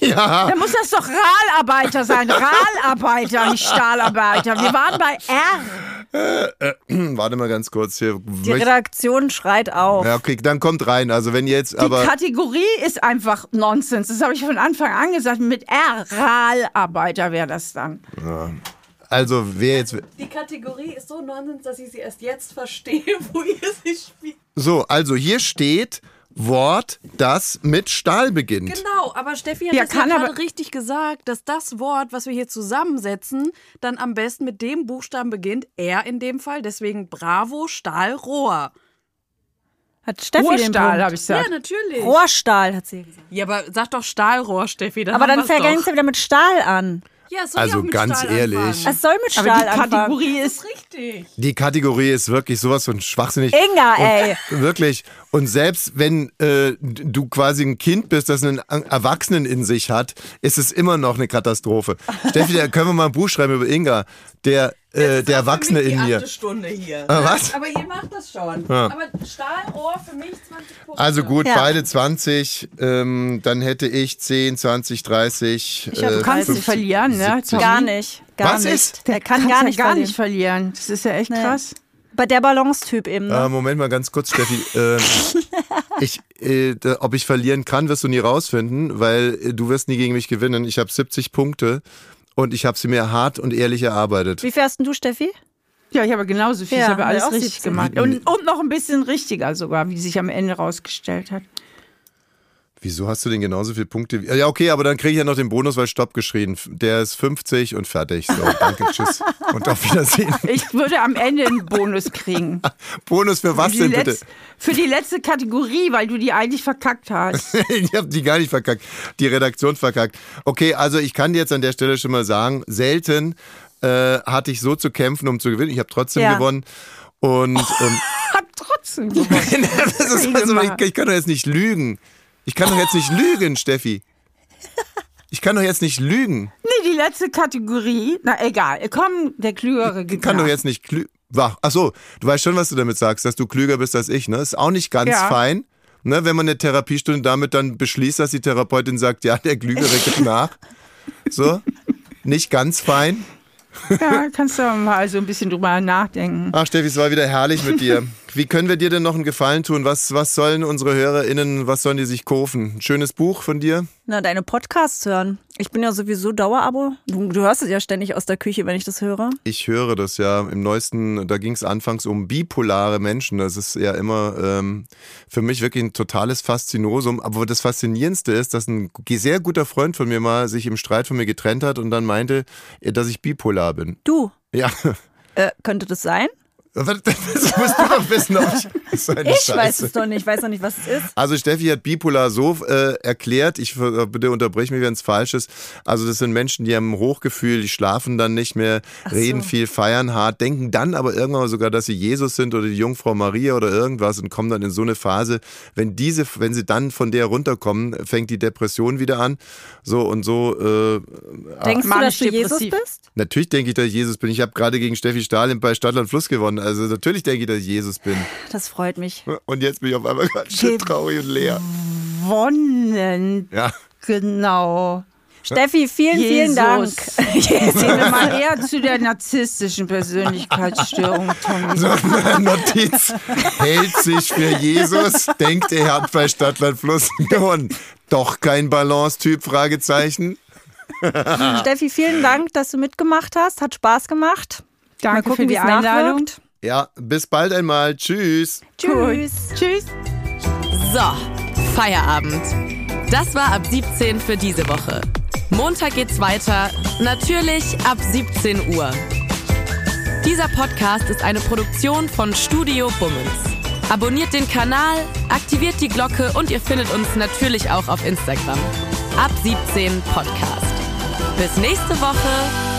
ja. Da muss das doch Rahlarbeiter sein. Rahlarbeiter, nicht Stahlarbeiter. Wir waren bei R. Warte mal ganz kurz hier. Die Redaktion schreit auf. Ja, okay, dann kommt rein. Also wenn jetzt, Die aber Kategorie ist einfach Nonsens. Das habe ich von Anfang an gesagt. Mit R, Rahlarbeiter wäre das dann. also wer jetzt Die Kategorie ist so nonsens, dass ich sie erst jetzt verstehe, wo ihr sie spielt. so, also hier steht Wort, das mit Stahl beginnt. Genau, aber Steffi hat Ja, das ja kann gerade aber- richtig gesagt, dass das Wort, was wir hier zusammensetzen, dann am besten mit dem Buchstaben beginnt. Er in dem Fall, deswegen Bravo, Stahl, Rohr. Hat Steffi Punkt. habe ich Ja, gesagt. natürlich. Rohrstahl, hat sie gesagt. Ja, aber sag doch Stahlrohr, Steffi. Dann Aber dann fängst du wieder mit Stahl an. Ja, soll Also auch mit ganz Stahl ehrlich. anfangen. Es soll mit Aber Stahl die anfangen. Kategorie ist Richtig. Die Kategorie ist wirklich sowas von schwachsinnig. Inga, ey. Wirklich. Und selbst wenn äh, du quasi ein Kind bist, das einen Erwachsenen in sich hat, ist es immer noch eine Katastrophe. Steffi, da können wir mal ein Buch schreiben über Inga, der, äh, der Erwachsene in mir. Stunde hier. Ah, was? Aber ihr macht das schon. Ja. Aber Stahlrohr für mich 20 Punkte. Also gut, Ja. beide 20, ähm, dann hätte ich 10, 20, 30. Ich hab äh, Du kannst nicht 50, verlieren, ne? 70. Gar nicht. Gar Was nicht. ist? Der kann gar nicht gar verlieren. nicht verlieren. Das ist ja echt Nee. krass. Bei der Balance-Typ eben. Ne? Äh, Moment mal ganz kurz, Steffi. Äh, ich, äh, da, ob ich verlieren kann, wirst du nie rausfinden, weil äh, du wirst nie gegen mich gewinnen. Ich habe 70 Punkte und ich habe sie mir hart und ehrlich erarbeitet. Wie denn du, Steffi? Ja, ich habe genauso viel. Ja, ich habe alles richtig 17. gemacht. Und, und noch ein bisschen richtiger sogar, wie sich am Ende rausgestellt hat. Wieso hast du denn genauso viele Punkte? wie- Ja, okay, aber dann kriege ich ja noch den Bonus, weil Stopp geschrien. Der ist 50 und fertig. So, danke, tschüss und auf Wiedersehen. Ich würde am Ende einen Bonus kriegen. Bonus für was Für denn bitte? letz- für die letzte Kategorie, weil du die eigentlich verkackt hast. ich habe die gar nicht verkackt. Die Redaktion verkackt. Okay, also ich kann dir jetzt an der Stelle schon mal sagen, selten äh, hatte ich so zu kämpfen, um zu gewinnen. Ich habe trotzdem Ja. gewonnen. Und ähm, Hat trotzdem gewonnen. also, ich, ich kann doch jetzt nicht lügen. Ich kann doch jetzt nicht lügen, Steffi. Ich kann doch jetzt nicht lügen. Nee, die letzte Kategorie. Na egal. Komm, der Klügere Ich kann doch jetzt nicht klü Wach. Ach so, du weißt schon, was du damit sagst, dass du klüger bist als ich, ne? Ist auch nicht ganz Ja. fein, ne? Wenn man eine Therapiestunde damit dann beschließt, dass die Therapeutin sagt, ja, der Klügere gibt nach. So. Nicht ganz fein. Ja, kannst du mal so ein bisschen drüber nachdenken. Ach, Steffi, es war wieder herrlich mit dir. Wie können wir dir denn noch einen Gefallen tun? Was, was sollen unsere HörerInnen, was sollen die sich kaufen? Ein schönes Buch von dir? Na, deine Podcasts hören. Ich bin ja sowieso Dauerabo. Du, du hörst es ja ständig aus der Küche, wenn ich das höre. Ich höre das ja im neuesten, da ging es anfangs um bipolare Menschen. Das ist ja immer ähm, für mich wirklich ein totales Faszinosum. Aber das Faszinierendste ist, dass ein sehr guter Freund von mir mal sich im Streit von mir getrennt hat und dann meinte, dass ich bipolar bin. Du, Ja, äh, könnte das sein? Das musst du doch wissen. Ob ich so Ich Scheiße. weiß es doch nicht. Ich weiß noch nicht, was es ist. Also Steffi hat bipolar so äh, erklärt, ich äh, bitte unterbrich mich, wenn es falsch ist. Also das sind Menschen, die haben ein Hochgefühl, die schlafen dann nicht mehr, reden viel, feiern hart, denken dann aber irgendwann mal sogar, dass sie Jesus sind oder die Jungfrau Maria oder irgendwas und kommen dann in so eine Phase. Wenn diese, wenn sie dann von der runterkommen, fängt die Depression wieder an. So und so. Äh, Denkst du, dass du Jesus bist? natürlich denke ich, dass ich Jesus bin. Ich habe gerade gegen Steffi Stahl bei Stadtland Fluss gewonnen. Also natürlich denke ich, dass ich Jesus bin. Das freut mich. Und jetzt bin ich auf einmal ganz schön traurig und leer. Wonnen. Ja. Genau. Steffi, vielen, vielen Dank. Jesus. Zähle mal eher zu der narzisstischen Persönlichkeitsstörung, Tommy. So eine Notiz. Hält sich für Jesus, denkt er hat bei Stadtland Fluss gewonnen. Doch kein Balance-Typ, Fragezeichen. Steffi, vielen Dank, dass du mitgemacht hast. Hat Spaß gemacht. Danke Mal gucken, für die Einladung. nachwirkt. Ja, bis bald einmal. Tschüss. Tschüss. Tschüss. So, Feierabend. Das war ab 17 für diese Woche. Montag geht's weiter, natürlich ab 17 Uhr. Dieser Podcast ist eine Produktion von Studio Bummens. Abonniert den Kanal, aktiviert die Glocke und ihr findet uns natürlich auch auf Instagram. Ab 17 Podcast. Bis nächste Woche.